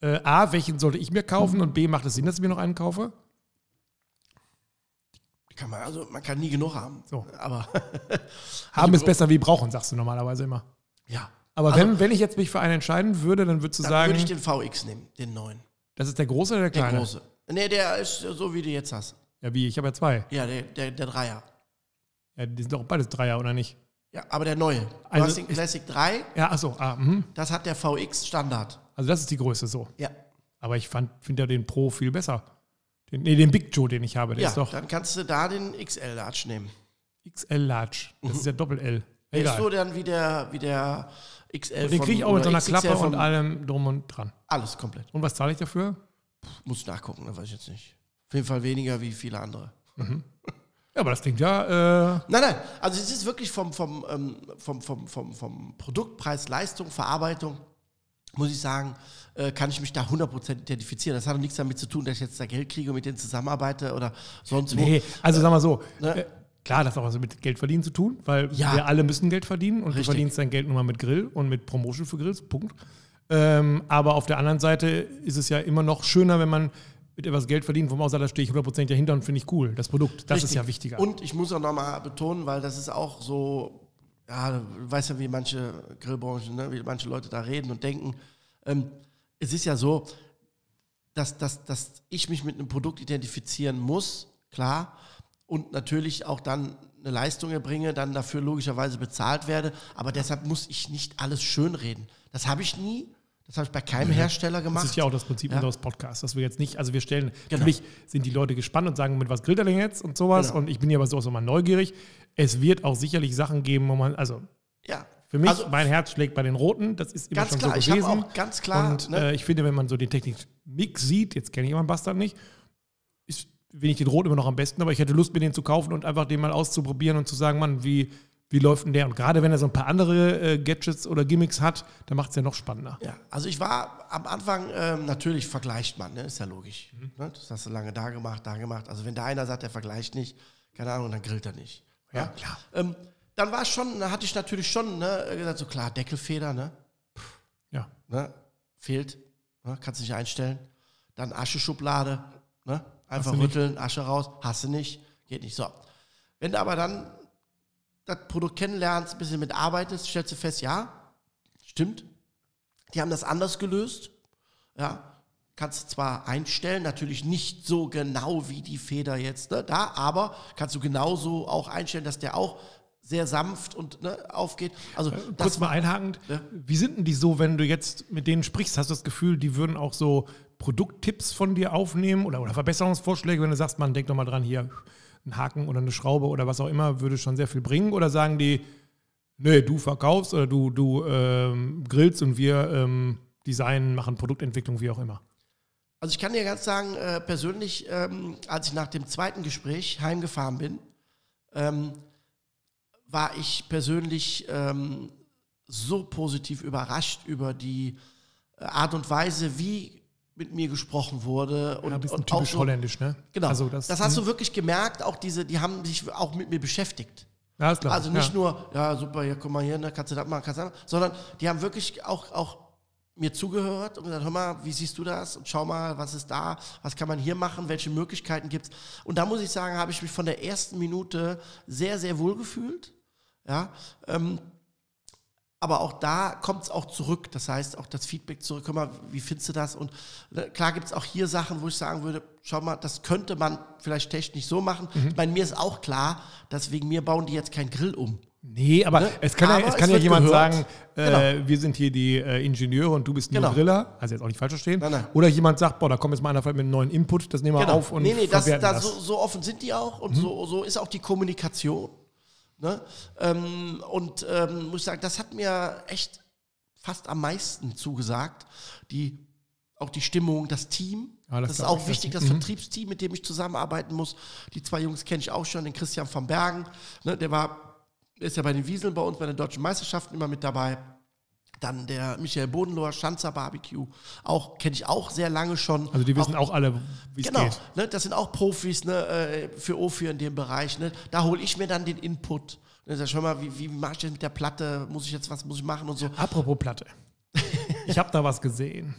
[SPEAKER 1] äh, A, welchen sollte ich mir kaufen und B, macht es Sinn, dass ich mir noch einen kaufe?
[SPEAKER 2] Ja, kann man, also man kann nie genug haben.
[SPEAKER 1] So.
[SPEAKER 2] Aber
[SPEAKER 1] Haben ist besser wie brauchen, sagst du normalerweise immer.
[SPEAKER 2] ja.
[SPEAKER 1] Aber
[SPEAKER 2] Also-
[SPEAKER 1] wenn, wenn ich jetzt mich für einen entscheiden würde, dann würdest du
[SPEAKER 2] Dann
[SPEAKER 1] sagen,
[SPEAKER 2] würde ich den VX nehmen, den neuen.
[SPEAKER 1] das ist der große oder der
[SPEAKER 2] Der
[SPEAKER 1] kleine?
[SPEAKER 2] große. Nee, der ist so, wie du jetzt hast.
[SPEAKER 1] Ja, wie? Ich habe ja zwei.
[SPEAKER 2] Ja, der, der, der Dreier.
[SPEAKER 1] Ja, die sind doch beides Dreier, oder nicht?
[SPEAKER 2] Ja, aber der neue. Du
[SPEAKER 1] Also
[SPEAKER 2] hast den Classic 3,
[SPEAKER 1] Ja, achso, ah, mhm.
[SPEAKER 2] das hat der VX Standard.
[SPEAKER 1] also das ist die Größe so.
[SPEAKER 2] Ja.
[SPEAKER 1] Aber ich finde ja den Pro viel besser. Den, nee, den Big Joe, den ich habe, der
[SPEAKER 2] ja,
[SPEAKER 1] ist doch
[SPEAKER 2] dann kannst du da den XL Large nehmen.
[SPEAKER 1] XL Large. Das ist ja Doppel-L. Egal.
[SPEAKER 2] so dann wie der, wie der XL
[SPEAKER 1] den
[SPEAKER 2] von-
[SPEAKER 1] kriege ich auch mit so einer
[SPEAKER 2] XXL
[SPEAKER 1] Klappe
[SPEAKER 2] von-
[SPEAKER 1] und allem drum und dran.
[SPEAKER 2] Alles komplett.
[SPEAKER 1] Und was zahle ich dafür?
[SPEAKER 2] Muss ich nachgucken, das weiß ich jetzt nicht. Auf jeden Fall weniger wie viele andere.
[SPEAKER 1] Ja, aber das klingt ja, äh,
[SPEAKER 2] Nein, nein, also es ist wirklich vom, vom, ähm, vom, vom, vom, vom Produktpreis, Leistung, Verarbeitung, muss ich sagen, äh, kann ich mich da 100% identifizieren. Das hat nichts damit zu tun, dass ich jetzt da Geld kriege und mit denen zusammenarbeite oder sonst wo.
[SPEAKER 1] nee, also sag mal so,
[SPEAKER 2] Ne?
[SPEAKER 1] Klar, das hat auch was mit Geld verdienen zu tun, weil
[SPEAKER 2] Ja.
[SPEAKER 1] wir alle müssen Geld verdienen und du
[SPEAKER 2] Richtig.
[SPEAKER 1] verdienst dein Geld nur mal mit Grill und mit Promotion für Grills, Punkt. Ähm, aber auf der anderen Seite ist es ja immer noch schöner, wenn man mit etwas Geld verdient, wo man auch sagt, da stehe ich 100% dahinter und finde ich cool. Das Produkt, das ist
[SPEAKER 2] Richtig.
[SPEAKER 1] ja wichtiger.
[SPEAKER 2] Und ich muss auch nochmal betonen, weil das ist auch so, ja, du weißt ja, wie manche Grillbranchen, ne, wie manche Leute da reden und denken. Ähm, es ist ja so, dass, dass, dass ich mich mit einem Produkt identifizieren muss, klar, und natürlich auch dann eine Leistung erbringe, dann dafür logischerweise bezahlt werde. Aber deshalb muss ich nicht alles schönreden. Das habe ich nie. Das habe ich bei keinem Hersteller gemacht.
[SPEAKER 1] Das ist ja auch das Prinzip ja. unseres Podcasts, dass wir jetzt nicht, also wir stellen, genau. natürlich sind die Leute gespannt und sagen, mit was grillt er denn jetzt und sowas. Genau. Und ich bin ja aber sowas immer neugierig. Es wird auch sicherlich Sachen geben, wo man, also ja. Für mich, also, mein Herz schlägt bei den Roten, das ist immer schon klar, so gewesen. Ich
[SPEAKER 2] auch ganz klar.
[SPEAKER 1] Und ne? äh, ich finde, wenn man so den Technik-Mix sieht, jetzt kenne ich immer Bastard nicht, finde ich den Roten immer noch am besten, aber ich hätte Lust, mir den zu kaufen und einfach den mal auszuprobieren und zu sagen, Mann, wie, wie läuft denn der? Und gerade wenn er so ein paar andere äh, Gadgets oder Gimmicks hat, dann macht es ja noch spannender.
[SPEAKER 2] Ja, also ich war am Anfang, ähm, natürlich vergleicht man, ne? ist ja logisch. Mhm. Ne? Das hast du lange da gemacht, da gemacht. Also wenn da einer sagt, der vergleicht nicht, keine Ahnung, dann grillt er nicht. Ja, ja? klar. Ähm, dann war es schon, da hatte ich natürlich schon ne, gesagt, so klar, Deckelfeder, ne? Pff, ja. Ne? Fehlt, ne? kannst du nicht einstellen. Dann Ascheschublade, ne? Einfach rütteln, Asche raus, hast du nicht, geht nicht. So. Wenn du aber dann das Produkt kennenlernst, ein bisschen mitarbeitest, stellst du fest, ja, stimmt. Die haben das anders gelöst. Ja, kannst du zwar einstellen, natürlich nicht so genau wie die Feder jetzt ne, da, aber kannst du genauso auch einstellen, dass der auch sehr sanft und ne, aufgeht. Also äh,
[SPEAKER 1] kurz mal einhakend, ja. wie sind denn die so, wenn du jetzt mit denen sprichst? Hast du das Gefühl, die würden auch so Produkttipps von dir aufnehmen oder, oder Verbesserungsvorschläge, wenn du sagst, man denkt doch mal dran, hier ein Haken oder eine Schraube oder was auch immer, würde schon sehr viel bringen? Oder sagen die, nee, du verkaufst oder du, du ähm, grillst und wir ähm, designen, machen Produktentwicklung, wie auch immer?
[SPEAKER 2] Also ich kann dir ganz sagen, äh, persönlich, ähm, als ich nach dem zweiten Gespräch heimgefahren bin, ähm, war ich persönlich ähm, so positiv überrascht über die äh, Art und Weise, wie mit mir gesprochen wurde.
[SPEAKER 1] Und, ja, ein bisschen und typisch so, holländisch, ne?
[SPEAKER 2] Genau. Also das, das hast du wirklich gemerkt, auch diese, die haben sich auch mit mir beschäftigt. Ja. Also nicht ja. nur, ja, super, ja, guck mal hier, ne, kannst du das machen, kannst du das machen, sondern die haben wirklich auch, auch mir zugehört und gesagt, hör mal, wie siehst du das? Und schau mal, was ist da? Was kann man hier machen? Welche Möglichkeiten gibt es? Und da muss ich sagen, habe ich mich von der ersten Minute sehr, sehr wohl gefühlt. Ja, ähm, aber auch da kommt es auch zurück. Das heißt, auch das Feedback zurück. Hör mal, wie findest du das? Und ne, klar gibt es auch hier Sachen, wo ich sagen würde, schau mal, das könnte man vielleicht technisch so machen. Mhm. Bei mir ist auch klar, dass wegen mir bauen die jetzt keinen Grill um.
[SPEAKER 1] Nee, aber ne? es kann aber ja, es kann es ja jemand gehört. sagen, äh, genau. wir sind hier die äh, Ingenieure und du bist nur genau. Griller. Also jetzt auch nicht falsch verstehen. Nein, nein. Oder jemand sagt, boah, da kommt jetzt mal einer mit einem neuen Input, das nehmen wir genau. auf und
[SPEAKER 2] Nee, nee, das, das, das. So, so, offen sind die auch und mhm. so, so ist auch die Kommunikation. Ne? Ähm, und ähm, muss ich sagen, das hat mir echt fast am meisten zugesagt. Die, auch die Stimmung, das Team. Ja, das, das ist auch wichtig, das mhm. Vertriebsteam, mit dem ich zusammenarbeiten muss. Die zwei Jungs kenne ich auch schon, den Christian van Bergen. Ne, der war, ist ja bei den Wieseln bei uns, bei den deutschen Meisterschaften immer mit dabei. Dann der Michael Bodenloher, Schanzer Barbecue, auch kenne ich auch sehr lange schon.
[SPEAKER 1] Also die wissen auch, auch alle, wie es genau, geht.
[SPEAKER 2] Ne, das sind auch Profis ne, äh, für Ophir in dem Bereich. Ne. Da hole ich mir dann den Input. Ne, sag, schau mal, wie, wie mache ich das mit der Platte? Muss ich jetzt was muss ich machen und so.
[SPEAKER 1] Apropos Platte. Ich habe da was gesehen.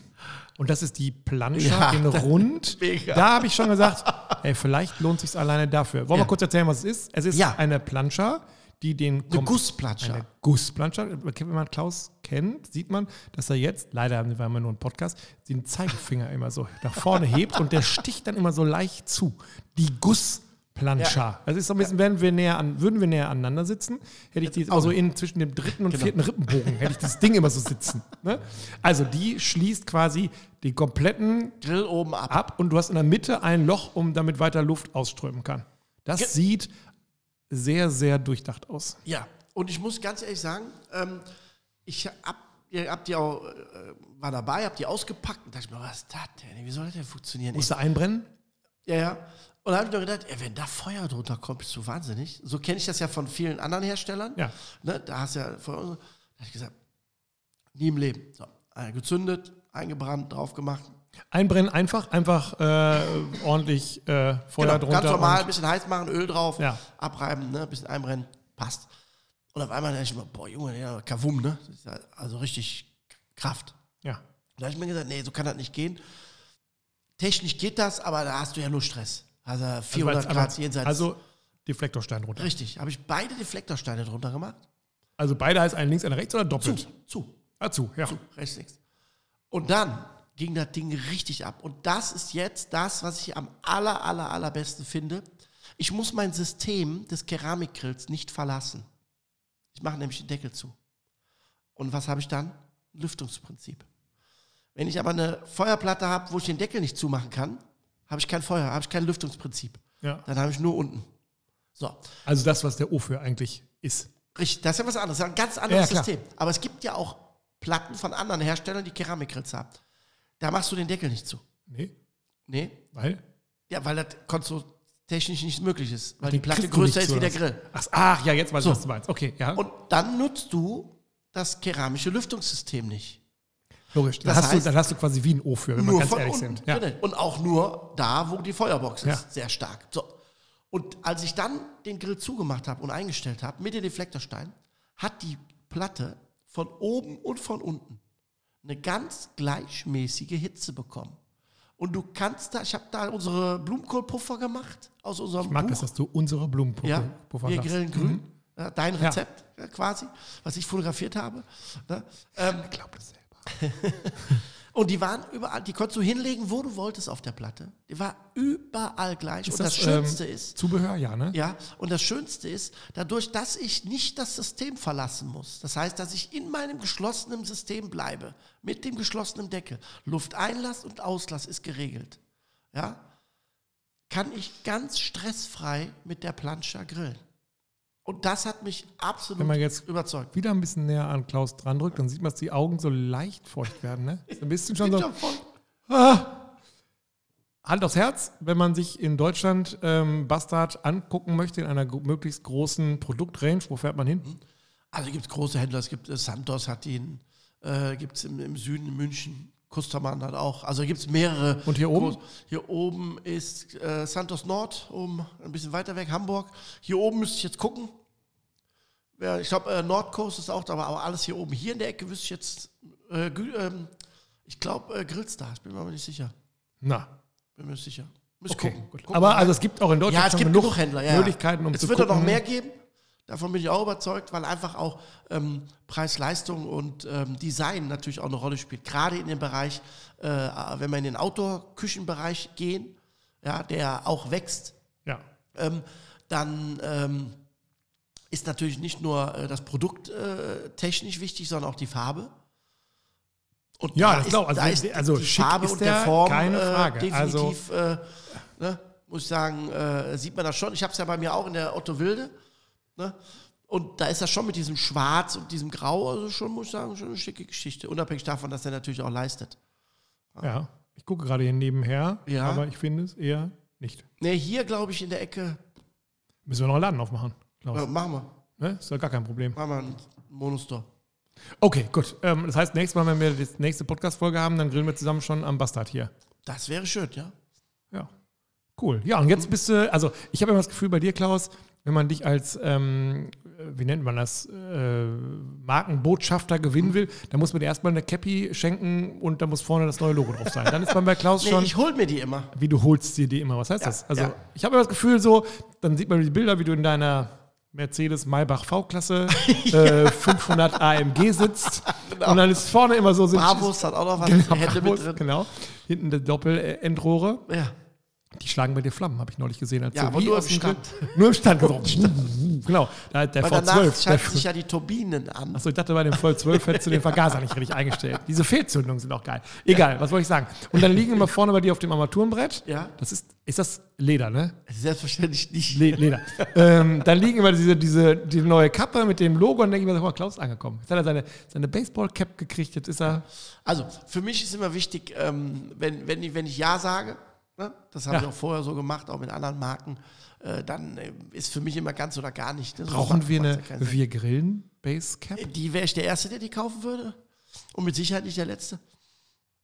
[SPEAKER 1] Und das ist die Plansche ja, in Rund. Mega. Da habe ich schon gesagt, ey, vielleicht lohnt es sich alleine dafür. Wollen wir ja. kurz erzählen, was es ist? Es ist ja. eine Plansche, die den
[SPEAKER 2] eine Gussplanscher. Eine
[SPEAKER 1] Gussplanscher. Wenn man Klaus kennt, sieht man, dass er jetzt, leider haben wir nur einen Podcast, den Zeigefinger immer so nach vorne hebt und der sticht dann immer so leicht zu. Die Gussplanscher. Ja. Das ist so ein bisschen, wenn wir näher an, würden wir näher aneinander sitzen, hätte ich die also in zwischen dem dritten und genau. vierten Rippenbogen, hätte ich das Ding immer so sitzen. Ne? Also die schließt quasi den kompletten
[SPEAKER 2] Grill oben ab. ab
[SPEAKER 1] und du hast in der Mitte ein Loch, um damit weiter Luft ausströmen kann. Das Ge sieht sehr, sehr durchdacht aus.
[SPEAKER 2] Ja, und ich muss ganz ehrlich sagen, ähm, ich hab, ihr habt die auch, äh, war dabei, habt die ausgepackt und dachte mir, was ist das denn? Wie soll das denn funktionieren?
[SPEAKER 1] Musst du einbrennen?
[SPEAKER 2] Ja, ja. Und da habe ich mir gedacht, ey, wenn da Feuer drunter kommt, bist du wahnsinnig. So kenne ich das ja von vielen anderen Herstellern.
[SPEAKER 1] Ja.
[SPEAKER 2] Ne, da hast du ja Feuer. Da habe ich gesagt, nie im Leben. So, gezündet, eingebrannt, drauf gemacht,
[SPEAKER 1] Einbrennen einfach, einfach äh, ordentlich äh, Feuer genau, drunter.
[SPEAKER 2] Ganz normal, ein bisschen heiß machen, Öl drauf, ja. abreiben, ne, ein bisschen einbrennen, passt. Und auf einmal dachte ich mir, boah, Junge, ja, Kavum, ne? Also richtig Kraft.
[SPEAKER 1] Ja.
[SPEAKER 2] Da habe ich mir gesagt, nee, so kann das nicht gehen. Technisch geht das, aber da hast du ja nur Stress. Also 400 also, Grad jenseits.
[SPEAKER 1] Also Deflektorstein runter.
[SPEAKER 2] Richtig. Habe ich beide Deflektorsteine drunter gemacht?
[SPEAKER 1] Also beide heißt ein links, einer rechts oder doppelt?
[SPEAKER 2] Zu. Zu.
[SPEAKER 1] Ah, zu, ja.
[SPEAKER 2] Zu, rechts, links. Und dann ging das Ding richtig ab. Und das ist jetzt das, was ich am aller, aller, allerbesten finde. Ich muss mein System des Keramikgrills nicht verlassen. Ich mache nämlich den Deckel zu. Und was habe ich dann? Lüftungsprinzip. Wenn ich aber eine Feuerplatte habe, wo ich den Deckel nicht zumachen kann, habe ich kein Feuer, habe ich kein Lüftungsprinzip.
[SPEAKER 1] Ja.
[SPEAKER 2] Dann habe ich nur unten. So,
[SPEAKER 1] Also das, was der Ofür eigentlich ist.
[SPEAKER 2] richtig, das ist ja was anderes, das ist ein ganz anderes
[SPEAKER 1] Ja.
[SPEAKER 2] System. Aber es gibt ja auch Platten von anderen Herstellern, die Keramikgrills haben. Da machst du den Deckel nicht zu.
[SPEAKER 1] Nee,
[SPEAKER 2] Nee,
[SPEAKER 1] weil?
[SPEAKER 2] ja, weil das konstruktionstechnisch nicht möglich ist, weil die
[SPEAKER 1] Den
[SPEAKER 2] Platte
[SPEAKER 1] kriegst du
[SPEAKER 2] größer ist wie der Grill.
[SPEAKER 1] Ach, ach ja, jetzt weiß ich,
[SPEAKER 2] So.
[SPEAKER 1] was du meinst. Okay, ja.
[SPEAKER 2] Und dann nutzt du das keramische Lüftungssystem nicht.
[SPEAKER 1] Logisch. Dann
[SPEAKER 2] das
[SPEAKER 1] hast, du,
[SPEAKER 2] heißt-
[SPEAKER 1] dann hast du quasi wie ein Ofür, wenn wir ganz ehrlich
[SPEAKER 2] unten.
[SPEAKER 1] sind. Ja.
[SPEAKER 2] Genau. Und auch nur da, wo die Feuerbox ist.
[SPEAKER 1] Ja.
[SPEAKER 2] Sehr stark. So. Und als ich dann den Grill zugemacht habe und eingestellt habe, mit dem Deflektorstein, hat die Platte von oben und von unten eine ganz gleichmäßige Hitze bekommen. Und du kannst da, ich habe da unsere Blumenkohlpuffer gemacht aus unserem
[SPEAKER 1] Ich mag
[SPEAKER 2] Buch.
[SPEAKER 1] das, dass du unsere Blumenpuffer
[SPEAKER 2] Ja,
[SPEAKER 1] Puffer
[SPEAKER 2] wir grillen grün.
[SPEAKER 1] Mhm.
[SPEAKER 2] Ja, dein Rezept äh, quasi, was ich fotografiert habe. Ne? Ähm,
[SPEAKER 1] Ich glaube das selber.
[SPEAKER 2] und die waren überall, die konntest du hinlegen, wo du wolltest auf der Platte. Die war überall gleich. und das, Schönste
[SPEAKER 1] ähm,
[SPEAKER 2] ist,
[SPEAKER 1] Zubehör, ja, ne?
[SPEAKER 2] ja, und das Schönste ist, dadurch, dass ich nicht das System verlassen muss. Das heißt, dass ich in meinem geschlossenen System bleibe, mit dem geschlossenen Deckel. Lufteinlass und Auslass ist geregelt. Ja, kann ich ganz stressfrei mit der Plancha grillen. Und das hat mich absolut
[SPEAKER 1] Wenn man jetzt
[SPEAKER 2] überzeugt.
[SPEAKER 1] wieder ein bisschen näher an Klaus dran drückt, dann sieht man, dass die Augen so leicht feucht werden, ne? Ist ein bisschen schon so.
[SPEAKER 2] schon voll.
[SPEAKER 1] Hand aufs Herz, wenn man sich in Deutschland ähm, Bastard angucken möchte, in einer möglichst großen Produktrange, wo fährt man hin?
[SPEAKER 2] Also gibt es große Händler, es gibt äh, Santos hat ihn, äh, gibt es im, im Süden in München, Kustermann hat auch, also gibt es mehrere.
[SPEAKER 1] Und hier oben?
[SPEAKER 2] Groß- Hier oben ist äh, Santos Nord, um ein bisschen weiter weg, Hamburg. Hier oben müsste ich jetzt gucken. Ja, ich glaube, äh, Nordcoast ist auch da, aber alles hier oben. Hier in der Ecke wüsste ich jetzt, äh, ähm, ich glaube, äh, Grillstar, ich bin mir aber nicht sicher.
[SPEAKER 1] Na,
[SPEAKER 2] Bin mir nicht sicher. Ich
[SPEAKER 1] okay.
[SPEAKER 2] gucken. Gucken
[SPEAKER 1] Aber also es gibt auch in Deutschland
[SPEAKER 2] Ja, es gibt
[SPEAKER 1] genug
[SPEAKER 2] genug Händler, ja.
[SPEAKER 1] Möglichkeiten, um
[SPEAKER 2] es
[SPEAKER 1] zu
[SPEAKER 2] wird
[SPEAKER 1] gucken.
[SPEAKER 2] auch noch mehr geben. Davon bin ich auch überzeugt, weil einfach auch ähm, Preis-Leistung und ähm, Design natürlich auch eine Rolle spielt. Gerade in dem Bereich, äh, wenn wir in den Outdoor-Küchenbereich gehen, ja, der auch wächst,
[SPEAKER 1] Ja.
[SPEAKER 2] ähm, dann ähm, ist natürlich nicht nur äh, das Produkt äh, technisch wichtig, sondern auch die Farbe. Und
[SPEAKER 1] Ja,
[SPEAKER 2] da
[SPEAKER 1] das
[SPEAKER 2] ist,
[SPEAKER 1] glaub- also
[SPEAKER 2] da
[SPEAKER 1] also
[SPEAKER 2] die Farbe und
[SPEAKER 1] der,
[SPEAKER 2] der Form
[SPEAKER 1] keine Frage.
[SPEAKER 2] Äh,
[SPEAKER 1] Also-
[SPEAKER 2] definitiv, äh, ne, muss ich sagen, äh, sieht man das schon. Ich habe es ja bei mir auch in der Otto Wilde. Ne? Und da ist das schon mit diesem Schwarz und diesem Grau, also schon, muss ich sagen, schon eine schicke Geschichte. Unabhängig davon, dass er natürlich auch leistet.
[SPEAKER 1] Ja. Ich gucke gerade hier nebenher,
[SPEAKER 2] Ja.
[SPEAKER 1] aber ich finde es eher nicht.
[SPEAKER 2] Ne, hier glaube ich in der Ecke,
[SPEAKER 1] Müssen wir noch einen Laden aufmachen, Klaus.
[SPEAKER 2] äh, machen wir,
[SPEAKER 1] Ne? Ist ja gar kein Problem.
[SPEAKER 2] machen wir einen Monostore.
[SPEAKER 1] Okay, gut. Ähm, das heißt, nächstes Mal, wenn wir die nächste Podcast-Folge haben, dann grillen wir zusammen schon am Bastard hier.
[SPEAKER 2] Das wäre schön, ja.
[SPEAKER 1] Ja. Cool. Ja, und jetzt bist du, also ich habe immer das Gefühl bei dir, Klaus, wenn man dich als, ähm, äh, wie nennt man das, äh, Markenbotschafter gewinnen will, dann muss man dir erstmal eine Cappy schenken und da muss vorne das neue Logo drauf sein. Dann ist man bei Klaus
[SPEAKER 2] Nee,
[SPEAKER 1] schon,
[SPEAKER 2] ich hol mir die immer.
[SPEAKER 1] wie du holst dir die immer. Was heißt
[SPEAKER 2] Ja,
[SPEAKER 1] das? Also
[SPEAKER 2] ja.
[SPEAKER 1] ich habe immer das Gefühl so, dann sieht man die Bilder, wie du in deiner Mercedes Maybach V-Klasse äh, 500 AMG sitzt und dann ist vorne immer so
[SPEAKER 2] Bravos hat auch noch was,
[SPEAKER 1] Genau,
[SPEAKER 2] Hände
[SPEAKER 1] Bravos,
[SPEAKER 2] mit drin.
[SPEAKER 1] genau. Hinten die Doppelendrohre.
[SPEAKER 2] Ja.
[SPEAKER 1] Die schlagen bei dir Flammen, habe ich neulich gesehen. Als
[SPEAKER 2] Ja,
[SPEAKER 1] so
[SPEAKER 2] aber nur im Stand.
[SPEAKER 1] Grill- Nur im Stand. genau. Hat der
[SPEAKER 2] Weil danach
[SPEAKER 1] V12. Der,
[SPEAKER 2] schalten sich ja die Turbinen an.
[SPEAKER 1] achso, ich dachte, bei dem V12 hättest du den Vergaser nicht richtig eingestellt. Diese Fehlzündungen sind auch geil. Egal, was wollte ich sagen? Und dann liegen immer vorne bei dir auf dem Armaturenbrett.
[SPEAKER 2] Ja.
[SPEAKER 1] Das ist, ist das Leder, ne?
[SPEAKER 2] Selbstverständlich nicht.
[SPEAKER 1] Le Leder. ähm, dann liegen immer diese, diese die neue Kappe mit dem Logo und denke ich mir, oh, Klaus ist angekommen. Jetzt hat er seine, seine Baseball-Cap gekriegt, jetzt ist er.
[SPEAKER 2] Also für mich ist immer wichtig, ähm, wenn, wenn, ich, wenn ich Ja sage, ne, das habe
[SPEAKER 1] Ja.
[SPEAKER 2] ich auch vorher so gemacht, auch mit anderen Marken, äh, dann äh, ist für mich immer ganz oder gar nicht. Ne? So
[SPEAKER 1] Brauchen wir eine
[SPEAKER 2] ja.
[SPEAKER 1] Wir Grillen Base-Cap?
[SPEAKER 2] Die wäre ich der Erste, der die kaufen würde. Und mit Sicherheit nicht der Letzte.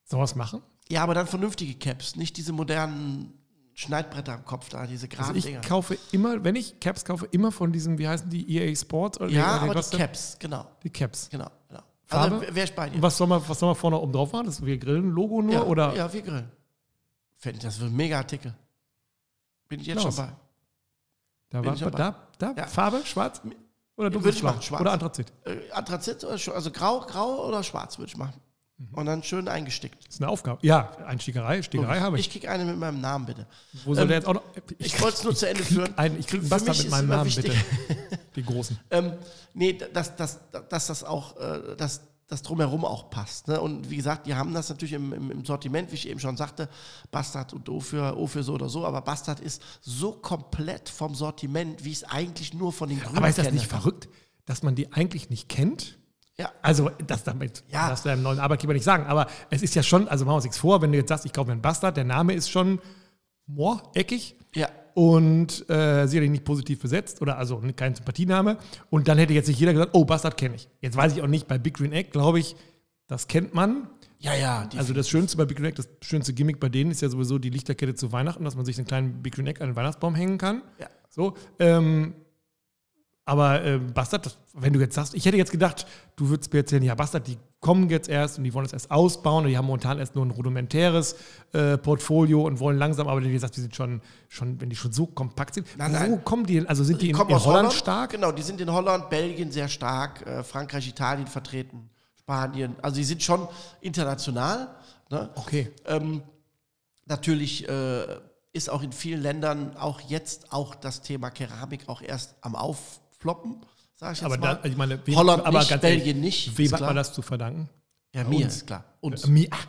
[SPEAKER 1] Sollen wir was machen?
[SPEAKER 2] Ja, aber dann vernünftige Caps, nicht diese modernen Schneidbretter am Kopf da, diese
[SPEAKER 1] Also
[SPEAKER 2] geraden
[SPEAKER 1] ich
[SPEAKER 2] Dinger.
[SPEAKER 1] kaufe immer, wenn ich Caps kaufe, immer von diesen, wie heißen die, EA Sports? Oder
[SPEAKER 2] Ja,
[SPEAKER 1] nee,
[SPEAKER 2] aber die? Caps, genau.
[SPEAKER 1] Die Caps.
[SPEAKER 2] Genau, genau.
[SPEAKER 1] Farbe?
[SPEAKER 2] Also wäre ich bei dir.
[SPEAKER 1] Und was soll man, was soll man vorne oben drauf machen? Das Wir Grillen Logo nur?
[SPEAKER 2] ja,
[SPEAKER 1] oder?
[SPEAKER 2] ja, wir grillen. Fände ich, das wird ein mega Artikel. Bin ich jetzt
[SPEAKER 1] Klaus.
[SPEAKER 2] schon bei.
[SPEAKER 1] Da,
[SPEAKER 2] Bin
[SPEAKER 1] war,
[SPEAKER 2] ich dabei.
[SPEAKER 1] da, da
[SPEAKER 2] Ja.
[SPEAKER 1] Farbe, schwarz? Oder
[SPEAKER 2] Würde
[SPEAKER 1] dunkles
[SPEAKER 2] ich
[SPEAKER 1] Blau?
[SPEAKER 2] machen, schwarz.
[SPEAKER 1] Oder Anthrazit?
[SPEAKER 2] Äh, Anthrazit, oder also grau, grau oder schwarz würde ich machen. und dann schön eingesteckt.
[SPEAKER 1] Das ist eine Aufgabe. Ja, Einstiegerei, Stiegerei habe ich.
[SPEAKER 2] Ich kriege eine mit meinem Namen, bitte.
[SPEAKER 1] Wo soll der jetzt auch noch.
[SPEAKER 2] Ich wollte es nur zu Ende führen.
[SPEAKER 1] Ein, ich kriege einen Bastard mit meinem Namen,
[SPEAKER 2] wichtig-
[SPEAKER 1] bitte. Die großen.
[SPEAKER 2] Ähm, nee, dass, dass, dass das auch, äh, dass das drumherum auch passt. Ne? Und wie gesagt, die haben das natürlich im, im, im Sortiment, wie ich eben schon sagte, Bastard und O für, O für so oder so, aber Bastard ist so komplett vom Sortiment, wie ich es eigentlich nur von den Grünen
[SPEAKER 1] Aber ist das nicht verrückt, dass man die eigentlich nicht kennt?
[SPEAKER 2] Ja,
[SPEAKER 1] Also, das damit
[SPEAKER 2] Ja.
[SPEAKER 1] darfst du deinem neuen Arbeitgeber nicht sagen. Aber es ist ja schon, also machen wir uns nichts vor, wenn du jetzt sagst, ich kaufe mir einen Bastard, der Name ist schon moor, eckig
[SPEAKER 2] ja.
[SPEAKER 1] Und äh, sicherlich nicht positiv besetzt oder also kein Sympathiename. Und dann hätte jetzt nicht jeder gesagt, oh, Bastard kenne ich. Jetzt weiß ich auch nicht, bei Big Green Egg, glaube ich, das kennt man.
[SPEAKER 2] Ja, ja. Die
[SPEAKER 1] Also das Schönste bei Big Green Egg, das schönste Gimmick bei denen ist ja sowieso die Lichterkette zu Weihnachten, dass man sich einen kleinen Big Green Egg an den Weihnachtsbaum hängen kann.
[SPEAKER 2] Ja.
[SPEAKER 1] So. Ähm, aber ähm, Bastard, das, wenn du jetzt sagst, ich hätte jetzt gedacht, du würdest mir erzählen, ja, Bastard, die kommen jetzt erst und die wollen es erst ausbauen und die haben momentan erst nur ein rudimentäres äh, Portfolio und wollen langsam, aber wenn du sagst, die sind schon, schon, wenn die schon so kompakt sind,
[SPEAKER 2] Nein,
[SPEAKER 1] wo
[SPEAKER 2] nein.
[SPEAKER 1] kommen die denn? Also sind die, in,
[SPEAKER 2] kommen
[SPEAKER 1] in
[SPEAKER 2] aus
[SPEAKER 1] Holland, stark?
[SPEAKER 2] Genau, die sind in Holland, Belgien sehr stark, äh, Frankreich, Italien vertreten, Spanien. Also die sind schon international. Ne?
[SPEAKER 1] Okay.
[SPEAKER 2] Ähm, natürlich äh, ist auch in vielen Ländern auch jetzt auch das Thema Keramik auch erst am Aufploppen, sage ich jetzt
[SPEAKER 1] Aber
[SPEAKER 2] mal.
[SPEAKER 1] da, ich meine, wem-
[SPEAKER 2] Holland
[SPEAKER 1] aber
[SPEAKER 2] nicht,
[SPEAKER 1] ganz
[SPEAKER 2] Belgien
[SPEAKER 1] ehrlich,
[SPEAKER 2] nicht,
[SPEAKER 1] Wem
[SPEAKER 2] ist
[SPEAKER 1] hat man das zu verdanken?
[SPEAKER 2] ja, mir
[SPEAKER 1] uns.
[SPEAKER 2] ist klar. Uns.
[SPEAKER 1] Mir, ach,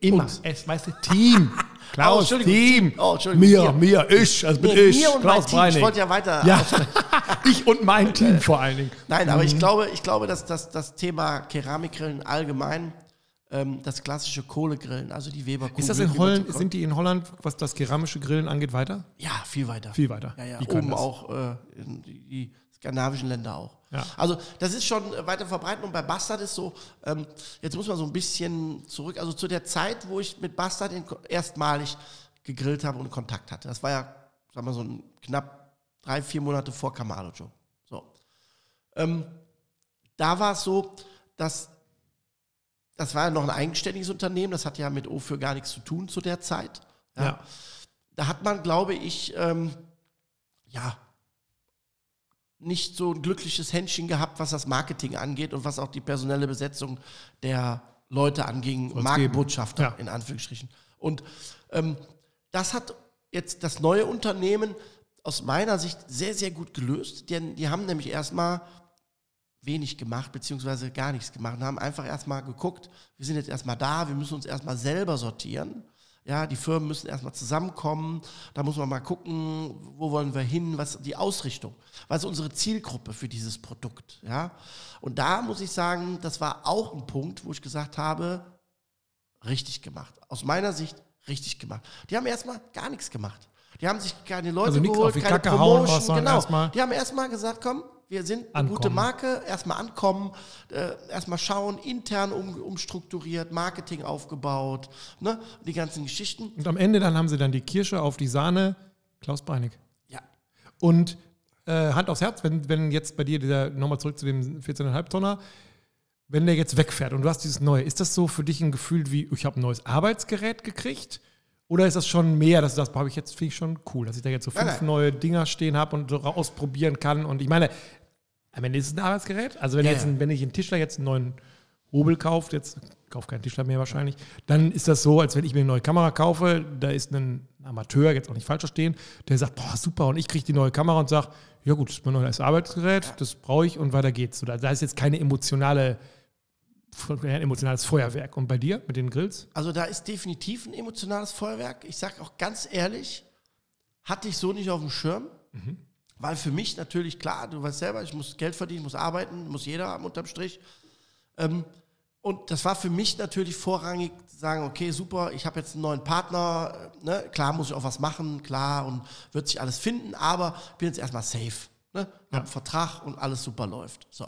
[SPEAKER 1] immer.
[SPEAKER 2] Uns.
[SPEAKER 1] Es, weißt du, Team.
[SPEAKER 2] Oh,
[SPEAKER 1] Klaus,
[SPEAKER 2] Entschuldigung.
[SPEAKER 1] Team.
[SPEAKER 2] Oh, Entschuldigung.
[SPEAKER 1] Mir,
[SPEAKER 2] Mir.
[SPEAKER 1] ich, also bin
[SPEAKER 2] Nee,
[SPEAKER 1] ich.
[SPEAKER 2] mir und
[SPEAKER 1] Klaus
[SPEAKER 2] mein Team. Ich wollte ja weiter
[SPEAKER 1] Ja, ich und mein Team vor allen Dingen.
[SPEAKER 2] Nein, aber
[SPEAKER 1] Mhm.
[SPEAKER 2] ich glaube, ich glaube, dass das, das Thema Keramikgrillen allgemein, ähm, das klassische Kohlegrillen, also die Weber
[SPEAKER 1] Ist das in Holland, sind die in Holland, was das keramische Grillen angeht, weiter?
[SPEAKER 2] Ja, viel weiter.
[SPEAKER 1] Viel weiter.
[SPEAKER 2] Ja, ja, oben
[SPEAKER 1] das.
[SPEAKER 2] auch, äh, die, die skandinavischen Länder auch.
[SPEAKER 1] Ja.
[SPEAKER 2] Also das ist schon äh, weiter verbreitet und bei Bastard ist so, ähm, jetzt muss man so ein bisschen zurück, also zu der Zeit, wo ich mit Bastard erstmalig gegrillt habe und Kontakt hatte. Das war ja, sagen wir so ein knapp drei, vier Monate vor Kamado Joe. So. Ähm, da war es so, dass das war ja noch ein eigenständiges Unternehmen, das hat ja mit O für gar nichts zu tun zu der Zeit.
[SPEAKER 1] Ja.
[SPEAKER 2] Da hat man, glaube ich, ähm, ja, nicht so ein glückliches Händchen gehabt, was das Marketing angeht und was auch die personelle Besetzung der Leute anging,
[SPEAKER 1] Soll's
[SPEAKER 2] Markenbotschafter.
[SPEAKER 1] Ja.
[SPEAKER 2] in Anführungsstrichen. Und ähm, das hat jetzt das neue Unternehmen aus meiner Sicht sehr, sehr gut gelöst, denn die haben nämlich erstmal wenig gemacht, beziehungsweise gar nichts gemacht und haben einfach erstmal geguckt, wir sind jetzt erstmal da, wir müssen uns erstmal selber sortieren. Ja, die Firmen müssen erstmal zusammenkommen, da muss man mal gucken, wo wollen wir hin, was die Ausrichtung, was ist unsere Zielgruppe für dieses Produkt, ja? Und da muss ich sagen, das war auch ein Punkt, wo ich gesagt habe, richtig gemacht. Aus meiner Sicht richtig gemacht. Die haben erstmal gar nichts gemacht. Die haben sich keine Leute
[SPEAKER 1] Also
[SPEAKER 2] geholt, keine
[SPEAKER 1] Kacke hauen,
[SPEAKER 2] Promotion,
[SPEAKER 1] sondern
[SPEAKER 2] genau. Die haben erstmal gesagt, komm, wir sind eine
[SPEAKER 1] Ankommen.
[SPEAKER 2] gute Marke, erstmal ankommen, äh, erstmal schauen, intern um, umstrukturiert, Marketing aufgebaut, ne, die ganzen Geschichten.
[SPEAKER 1] Und am Ende dann haben sie dann die Kirsche auf die Sahne, Klaus Breinig.
[SPEAKER 2] Ja.
[SPEAKER 1] Und äh, Hand aufs Herz, wenn, wenn jetzt bei dir dieser, nochmal zurück zu dem 14,5 Tonner, wenn der jetzt wegfährt und du hast dieses neue, ist das so für dich ein Gefühl wie, ich habe ein neues Arbeitsgerät gekriegt? Oder ist das schon mehr, dass du das habe ich jetzt, finde ich schon cool, dass ich da jetzt so fünf
[SPEAKER 2] Nein, nein.
[SPEAKER 1] neue Dinger stehen habe und so ausprobieren kann. Und ich meine, am Ende ist es ein Arbeitsgerät. Also wenn,
[SPEAKER 2] Ja,
[SPEAKER 1] jetzt
[SPEAKER 2] ja.
[SPEAKER 1] ein, wenn ich einen Tischler jetzt einen neuen Hobel kauft, jetzt kauft keinen Tischler mehr wahrscheinlich, dann ist das so, als wenn ich mir eine neue Kamera kaufe, da ist ein Amateur, jetzt auch nicht falsch verstehen, der sagt, boah, super, und ich kriege die neue Kamera und sage, ja gut, das ist mein neues Arbeitsgerät, das brauche ich und weiter geht's. So, da, ist jetzt keine emotionale, ein emotionales Feuerwerk. Und bei dir mit den Grills?
[SPEAKER 2] Also da ist definitiv ein emotionales Feuerwerk. Ich sage auch ganz ehrlich, hatte ich so nicht auf dem Schirm. Weil für mich natürlich klar, du weißt selber, ich muss Geld verdienen, muss arbeiten, muss jeder haben unterm Strich. Ähm, und das war für mich natürlich vorrangig zu sagen, okay, super, ich habe jetzt einen neuen Partner, äh, ne? klar muss ich auch was machen, klar, und wird sich alles finden, aber ich bin jetzt erstmal safe. Ne? Hab einen Vertrag und alles super läuft. So.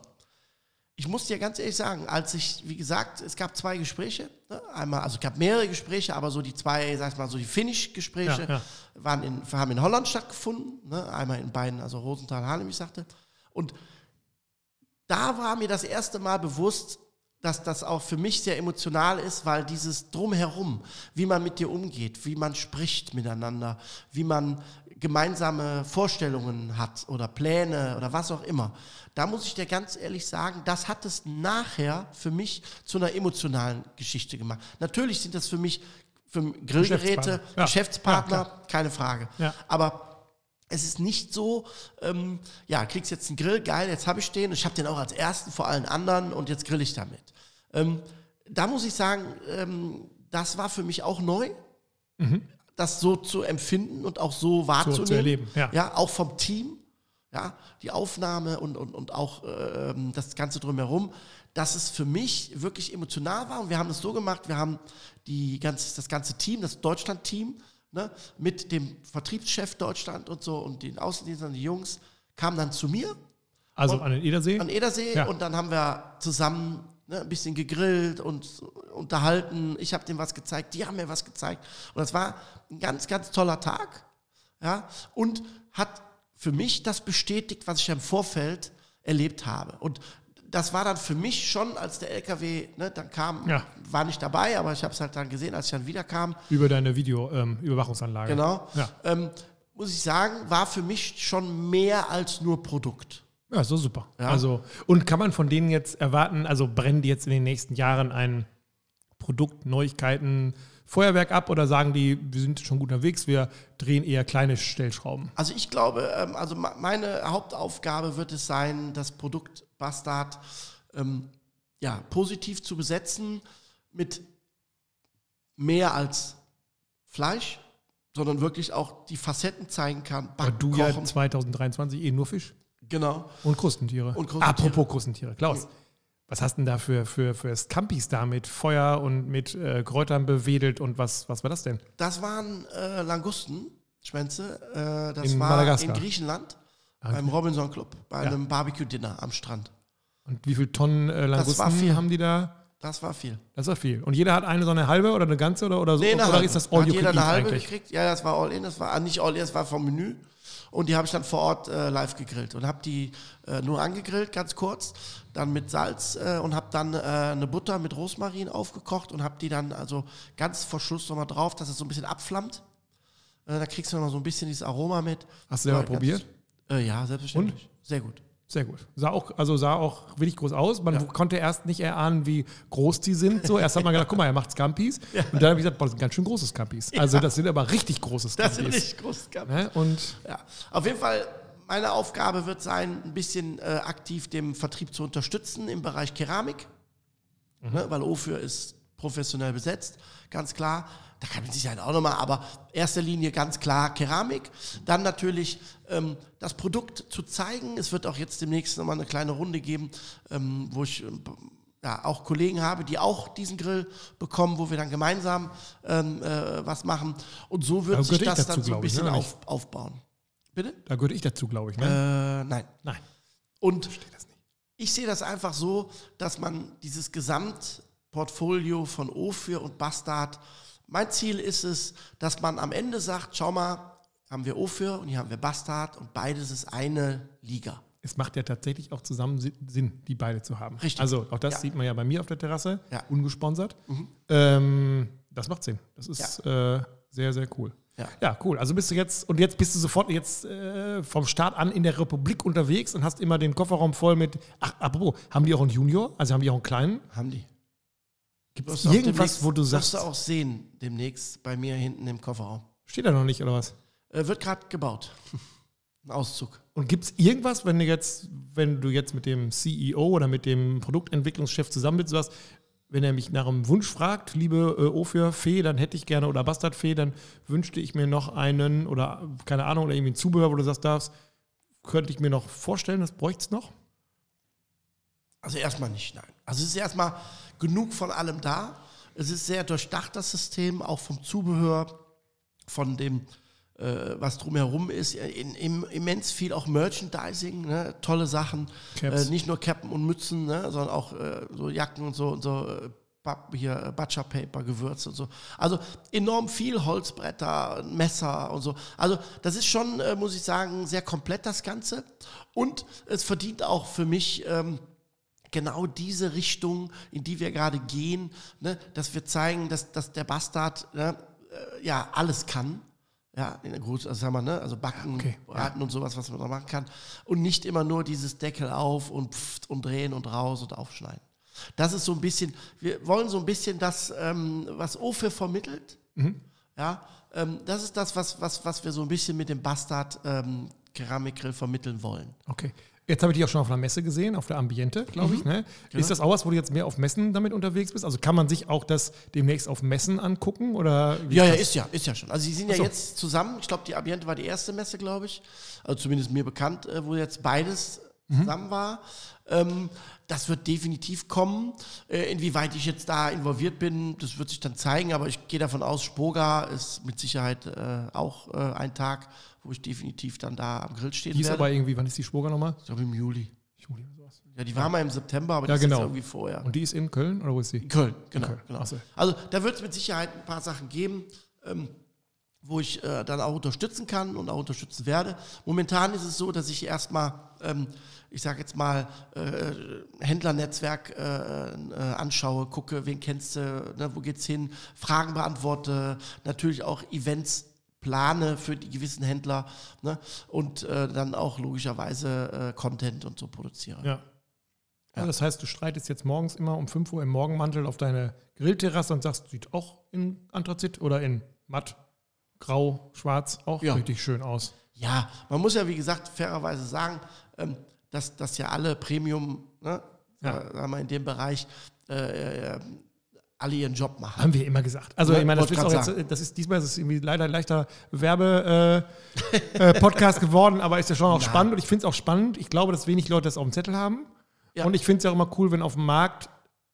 [SPEAKER 2] Ich muss dir ganz ehrlich sagen, als ich, wie gesagt, es gab zwei Gespräche, ne? einmal, also es gab mehrere Gespräche, aber so die zwei, sag ich mal, so die Finish-Gespräche
[SPEAKER 1] Ja, ja.
[SPEAKER 2] waren in, haben in Holland stattgefunden, ne? einmal in beiden, also Rosenthal, wie ich sagte. Und da war mir das erste Mal bewusst, dass das auch für mich sehr emotional ist, weil dieses Drumherum, wie man mit dir umgeht, wie man spricht miteinander, wie man gemeinsame Vorstellungen hat oder Pläne oder was auch immer, da muss ich dir ganz ehrlich sagen, das hat es nachher für mich zu einer emotionalen Geschichte gemacht. Natürlich sind das für mich für Grillgeräte,
[SPEAKER 1] Geschäftspartner. Ja.
[SPEAKER 2] Geschäftspartner,
[SPEAKER 1] Ja,
[SPEAKER 2] keine Frage.
[SPEAKER 1] Ja.
[SPEAKER 2] Aber es ist nicht so, ähm, ja, kriegst jetzt einen Grill, geil, jetzt habe ich den, ich habe den auch als ersten vor allen anderen und jetzt grill ich damit. Ähm, da muss ich sagen, ähm, das war für mich auch neu, das so zu empfinden und auch so wahrzunehmen.
[SPEAKER 1] Mhm. zu erleben, ja.
[SPEAKER 2] ja, auch vom Team, ja, die Aufnahme und, und, und auch ähm, das Ganze drumherum, dass es für mich wirklich emotional war und wir haben es so gemacht, wir haben die ganz, das ganze Team, das Deutschland-Team, ne, mit dem Vertriebschef Deutschland und so und den Außendienstern, die Jungs, kamen dann zu mir
[SPEAKER 1] Also
[SPEAKER 2] Und-
[SPEAKER 1] an den Edersee.
[SPEAKER 2] an Edersee
[SPEAKER 1] Ja.
[SPEAKER 2] und dann haben wir zusammen ne, ein bisschen gegrillt und unterhalten. Ich habe denen was gezeigt, die haben mir was gezeigt. Und das war ein ganz, ganz toller Tag. Ja, und hat für mich das bestätigt, was ich im Vorfeld erlebt habe. Und das war dann für mich schon, als der LKW ne, dann kam,
[SPEAKER 1] Ja.
[SPEAKER 2] war nicht dabei, aber ich habe es halt dann gesehen, als ich dann wiederkam.
[SPEAKER 1] über deine Video-Überwachungsanlage.
[SPEAKER 2] Genau.
[SPEAKER 1] Ja.
[SPEAKER 2] Ähm, muss ich sagen, war für mich schon mehr als nur Produkt.
[SPEAKER 1] Ja, so super.
[SPEAKER 2] Ja.
[SPEAKER 1] Also, und kann man von denen jetzt erwarten, also brennen die jetzt in den nächsten Jahren ein Produkt, Neuigkeiten, Feuerwerk ab oder sagen die, wir sind schon gut unterwegs, wir drehen eher kleine Stellschrauben?
[SPEAKER 2] Also ich glaube, ähm, also meine Hauptaufgabe wird es sein, das Produkt Bastard ähm, ja, positiv zu besetzen mit mehr als Fleisch, sondern wirklich auch die Facetten zeigen kann.
[SPEAKER 1] Weil
[SPEAKER 2] Backen,
[SPEAKER 1] du ja
[SPEAKER 2] kochen.
[SPEAKER 1] 2023 eh nur Fisch
[SPEAKER 2] genau.
[SPEAKER 1] und Krustentiere.
[SPEAKER 2] Und Krustentiere.
[SPEAKER 1] Apropos Krustentiere. Klaus, was hast denn da für, für, für Scampis da mit Feuer und mit äh, Kräutern bewedelt und was, was war das denn?
[SPEAKER 2] Das waren äh, Langusten, Schwänze. Äh, das
[SPEAKER 1] In
[SPEAKER 2] war
[SPEAKER 1] Madagaskar.
[SPEAKER 2] in Griechenland
[SPEAKER 1] Ah,
[SPEAKER 2] beim Robinson Club, bei
[SPEAKER 1] Ja.
[SPEAKER 2] einem Barbecue-Dinner am Strand.
[SPEAKER 1] Und wie viel Tonnen äh, Langusten
[SPEAKER 2] viel.
[SPEAKER 1] haben die da?
[SPEAKER 2] Das war viel.
[SPEAKER 1] Das war viel. Und jeder hat eine so eine halbe oder eine ganze oder, oder so?
[SPEAKER 2] Nee,
[SPEAKER 1] oder
[SPEAKER 2] halbe.
[SPEAKER 1] ist das
[SPEAKER 2] Da
[SPEAKER 1] all
[SPEAKER 2] hat
[SPEAKER 1] you
[SPEAKER 2] jeder eine halbe gekriegt. Ja, das war all in. Das war ah, nicht all in, das war vom Menü. Und die habe ich dann vor Ort äh, live gegrillt und habe die äh, nur angegrillt, ganz kurz, dann mit Salz äh, und habe dann äh, eine Butter mit Rosmarin aufgekocht und habe die dann also ganz vor Schluss nochmal drauf, dass es so ein bisschen abflammt. Äh, da kriegst du noch so ein bisschen dieses Aroma mit.
[SPEAKER 1] Hast du selber probiert?
[SPEAKER 2] Äh, ja, selbstverständlich. Sehr gut.
[SPEAKER 1] Sehr gut. Sah auch, also sah auch wirklich groß aus. Man
[SPEAKER 2] Ja.
[SPEAKER 1] konnte erst nicht erahnen, wie groß die sind. So, erst hat man gedacht, guck mal, er macht Scampis. Und dann habe ich gesagt, boah, das sind ganz schön große Scampis. Also das sind aber richtig große
[SPEAKER 2] Das sind
[SPEAKER 1] Scampis.
[SPEAKER 2] richtig groß gehabt.
[SPEAKER 1] ne? Und
[SPEAKER 2] Ja, auf jeden Fall, meine Aufgabe wird sein, ein bisschen äh, aktiv dem Vertrieb zu unterstützen im Bereich Keramik, ne, weil Ofür ist professionell besetzt, ganz klar. Da kann man sich halt auch nochmal, aber erster Linie ganz klar Keramik. Dann natürlich ähm, das Produkt zu zeigen. Es wird auch jetzt demnächst nochmal eine kleine Runde geben, ähm, wo ich ähm, ja, auch Kollegen habe, die auch diesen Grill bekommen, wo wir dann gemeinsam ähm, äh, was machen. Und so wird
[SPEAKER 1] Da
[SPEAKER 2] sich das
[SPEAKER 1] dazu,
[SPEAKER 2] dann so ein
[SPEAKER 1] glaub ich, ne,
[SPEAKER 2] bisschen auf, aufbauen. Bitte?
[SPEAKER 1] da gehöre ich dazu, glaube ich. Ne?
[SPEAKER 2] Äh, nein.
[SPEAKER 1] Nein,
[SPEAKER 2] Und
[SPEAKER 1] verstehe das nicht.
[SPEAKER 2] ich sehe das einfach so, dass man dieses Gesamtportfolio von Ophir und Bastard, mein Ziel ist es, dass man am Ende sagt, schau mal, haben wir Ophir und hier haben wir Bastard und beides ist eine Liga.
[SPEAKER 1] Es macht ja tatsächlich auch zusammen Si- Sinn, die beide zu haben.
[SPEAKER 2] Richtig.
[SPEAKER 1] Also auch das
[SPEAKER 2] Ja.
[SPEAKER 1] sieht man ja bei mir auf der Terrasse,
[SPEAKER 2] Ja.
[SPEAKER 1] ungesponsert. Ähm, das macht Sinn. Das ist äh, sehr, sehr cool.
[SPEAKER 2] Ja.
[SPEAKER 1] Ja, cool. Also bist du jetzt, und jetzt bist du sofort jetzt äh, vom Start an in der Republik unterwegs und hast immer den Kofferraum voll mit. Ach, apropos, haben die auch einen Junior? Also haben die auch einen kleinen?
[SPEAKER 2] Haben die.
[SPEAKER 1] Gibt
[SPEAKER 2] Wirst
[SPEAKER 1] es irgendwas, wo du
[SPEAKER 2] Wirst
[SPEAKER 1] sagst,
[SPEAKER 2] du auch sehen, demnächst bei mir hinten im Kofferraum.
[SPEAKER 1] steht da noch nicht oder was?
[SPEAKER 2] Äh, wird gerade gebaut. Ein Auszug.
[SPEAKER 1] Und gibt es irgendwas, wenn du jetzt, wenn du jetzt mit dem CEO oder mit dem Produktentwicklungschef zusammen bist, sagst, wenn er mich nach einem Wunsch fragt, liebe äh, Ophir Fee, dann hätte ich gerne, oder Bastard Fee, dann wünschte ich mir noch einen, oder keine Ahnung, oder irgendwie ein Zubehör, wo du sagst, darfst, könnte ich mir noch vorstellen, das bräuchte es noch?
[SPEAKER 2] Also erstmal nicht, nein. Also es ist erstmal genug von allem da. Es ist sehr durchdacht, das System, auch vom Zubehör, von dem, äh, was drumherum ist. In, in, immens viel auch Merchandising, ne? tolle Sachen. Äh, nicht nur Cappen und Mützen, ne? sondern auch äh, so Jacken und so und so. Äh, hier äh, Butcher Paper, Gewürze und so. Also enorm viel Holzbretter, Messer und so. Also das ist schon, äh, muss ich sagen, sehr komplett das Ganze. Und es verdient auch für mich ähm, genau diese Richtung, in die wir gerade gehen, ne, dass wir zeigen, dass, dass der Bastard ne, äh, ja alles kann. Ja, in der Groß, also sagen wir, ne, also Backen,
[SPEAKER 1] Okay,
[SPEAKER 2] Braten und sowas, was man da machen kann. Und nicht immer nur dieses Deckel auf und pft und drehen und raus und aufschneiden. Das ist so ein bisschen, wir wollen so ein bisschen das, ähm, was Ofe vermittelt. Ja, ähm, das ist das, was, was, was wir so ein bisschen mit dem Bastard ähm, Keramikgrill vermitteln wollen.
[SPEAKER 1] Okay. Jetzt habe ich dich auch schon auf einer Messe gesehen, auf der Ambiente, glaube
[SPEAKER 2] Mhm.
[SPEAKER 1] ich. Ne?
[SPEAKER 2] Genau.
[SPEAKER 1] Ist das auch was, wo du jetzt mehr auf Messen damit unterwegs bist? Also kann man sich auch das demnächst auf Messen angucken? Oder
[SPEAKER 2] Ja, ja, ist ja, ist ja schon. Also sie sind ja
[SPEAKER 1] so.
[SPEAKER 2] jetzt zusammen. Ich glaube, die Ambiente war die erste Messe, glaube ich. Also zumindest mir bekannt, äh, wo jetzt beides. Zusammen war. Ähm, das wird definitiv kommen. Äh, inwieweit ich jetzt da involviert bin, das wird sich dann zeigen. Aber ich gehe davon aus, Spoga ist mit Sicherheit äh, auch äh, ein Tag, wo ich definitiv dann da am Grill stehen
[SPEAKER 1] Die ist
[SPEAKER 2] werde.
[SPEAKER 1] aber irgendwie, wann ist die Spoga nochmal?
[SPEAKER 2] ich glaube im Juli.
[SPEAKER 1] Juli oder sowas.
[SPEAKER 2] Ja, die war mal im September, aber die
[SPEAKER 1] Ja,
[SPEAKER 2] ist
[SPEAKER 1] genau.
[SPEAKER 2] jetzt irgendwie vorher.
[SPEAKER 1] Und die ist in Köln oder wo ist sie?
[SPEAKER 2] In Köln, genau.
[SPEAKER 1] Köln.
[SPEAKER 2] genau.
[SPEAKER 1] So.
[SPEAKER 2] Also da wird es mit Sicherheit ein paar Sachen geben, ähm, wo ich äh, dann auch unterstützen kann und auch unterstützen werde. Momentan ist es so, dass ich erstmal, ähm, ich sage jetzt mal, äh, Händlernetzwerk äh, äh, anschaue, gucke, wen kennst du, ne, wo geht's hin, Fragen beantworte, natürlich auch Events plane für die gewissen Händler ne, und äh, dann auch logischerweise äh, Content und so produziere.
[SPEAKER 1] Ja. Also das heißt, du streitest jetzt morgens immer um 5 Uhr im Morgenmantel auf deine Grillterrasse und sagst, sieht auch in Anthrazit oder in matt, grau, schwarz auch
[SPEAKER 2] Ja.
[SPEAKER 1] richtig schön aus.
[SPEAKER 2] Ja, man muss ja wie gesagt fairerweise sagen, ähm, dass, dass ja alle Premium, ne,
[SPEAKER 1] Ja.
[SPEAKER 2] äh, sagen wir in dem Bereich, äh, äh, alle ihren Job machen.
[SPEAKER 1] Haben wir immer gesagt. Also
[SPEAKER 2] Ja,
[SPEAKER 1] ich meine, das, jetzt, das ist diesmal ist es irgendwie leider ein leichter Werbe-Podcast äh, Podcast geworden, aber ist ja schon auch
[SPEAKER 2] Ja.
[SPEAKER 1] spannend und ich finde es auch spannend. Ich glaube, dass wenig Leute das auf dem Zettel haben.
[SPEAKER 2] Ja.
[SPEAKER 1] Und ich finde es ja auch immer cool, wenn auf dem Markt,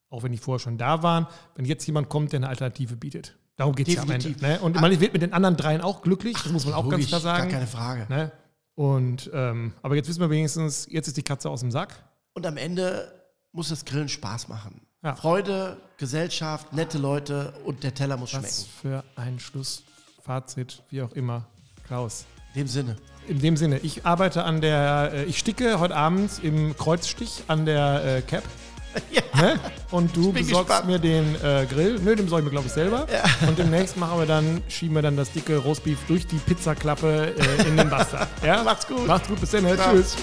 [SPEAKER 1] auch wenn die vorher schon da waren, wenn jetzt jemand kommt, der eine Alternative bietet. Darum geht es ja am Ende. Ne? Und man wird mit den anderen dreien auch glücklich, das muss man auch ganz klar sagen.
[SPEAKER 2] Gar keine Frage.
[SPEAKER 1] Ne? Und ähm, aber jetzt wissen wir wenigstens, jetzt ist die Katze aus dem Sack.
[SPEAKER 2] Und am Ende muss das Grillen Spaß machen.
[SPEAKER 1] Ja.
[SPEAKER 2] Freude, Gesellschaft, nette Leute und der Teller muss
[SPEAKER 1] Was
[SPEAKER 2] schmecken.
[SPEAKER 1] für ein Schlussfazit, wie auch immer. Klaus.
[SPEAKER 2] In dem Sinne.
[SPEAKER 1] In dem Sinne, ich arbeite an der, äh, ich sticke heute Abend im Kreuzstich an der äh, Cap. Ne? Und du besorgst
[SPEAKER 2] gespannt.
[SPEAKER 1] mir den äh, Grill. Nö, den besorge ich mir, glaube ich, selber. Und demnächst machen wir dann, schieben wir dann das dicke Roastbeef durch die Pizzaklappe äh, in den Bastard. Ja?
[SPEAKER 2] Macht's gut.
[SPEAKER 1] Macht's gut, bis dann. Tschüss.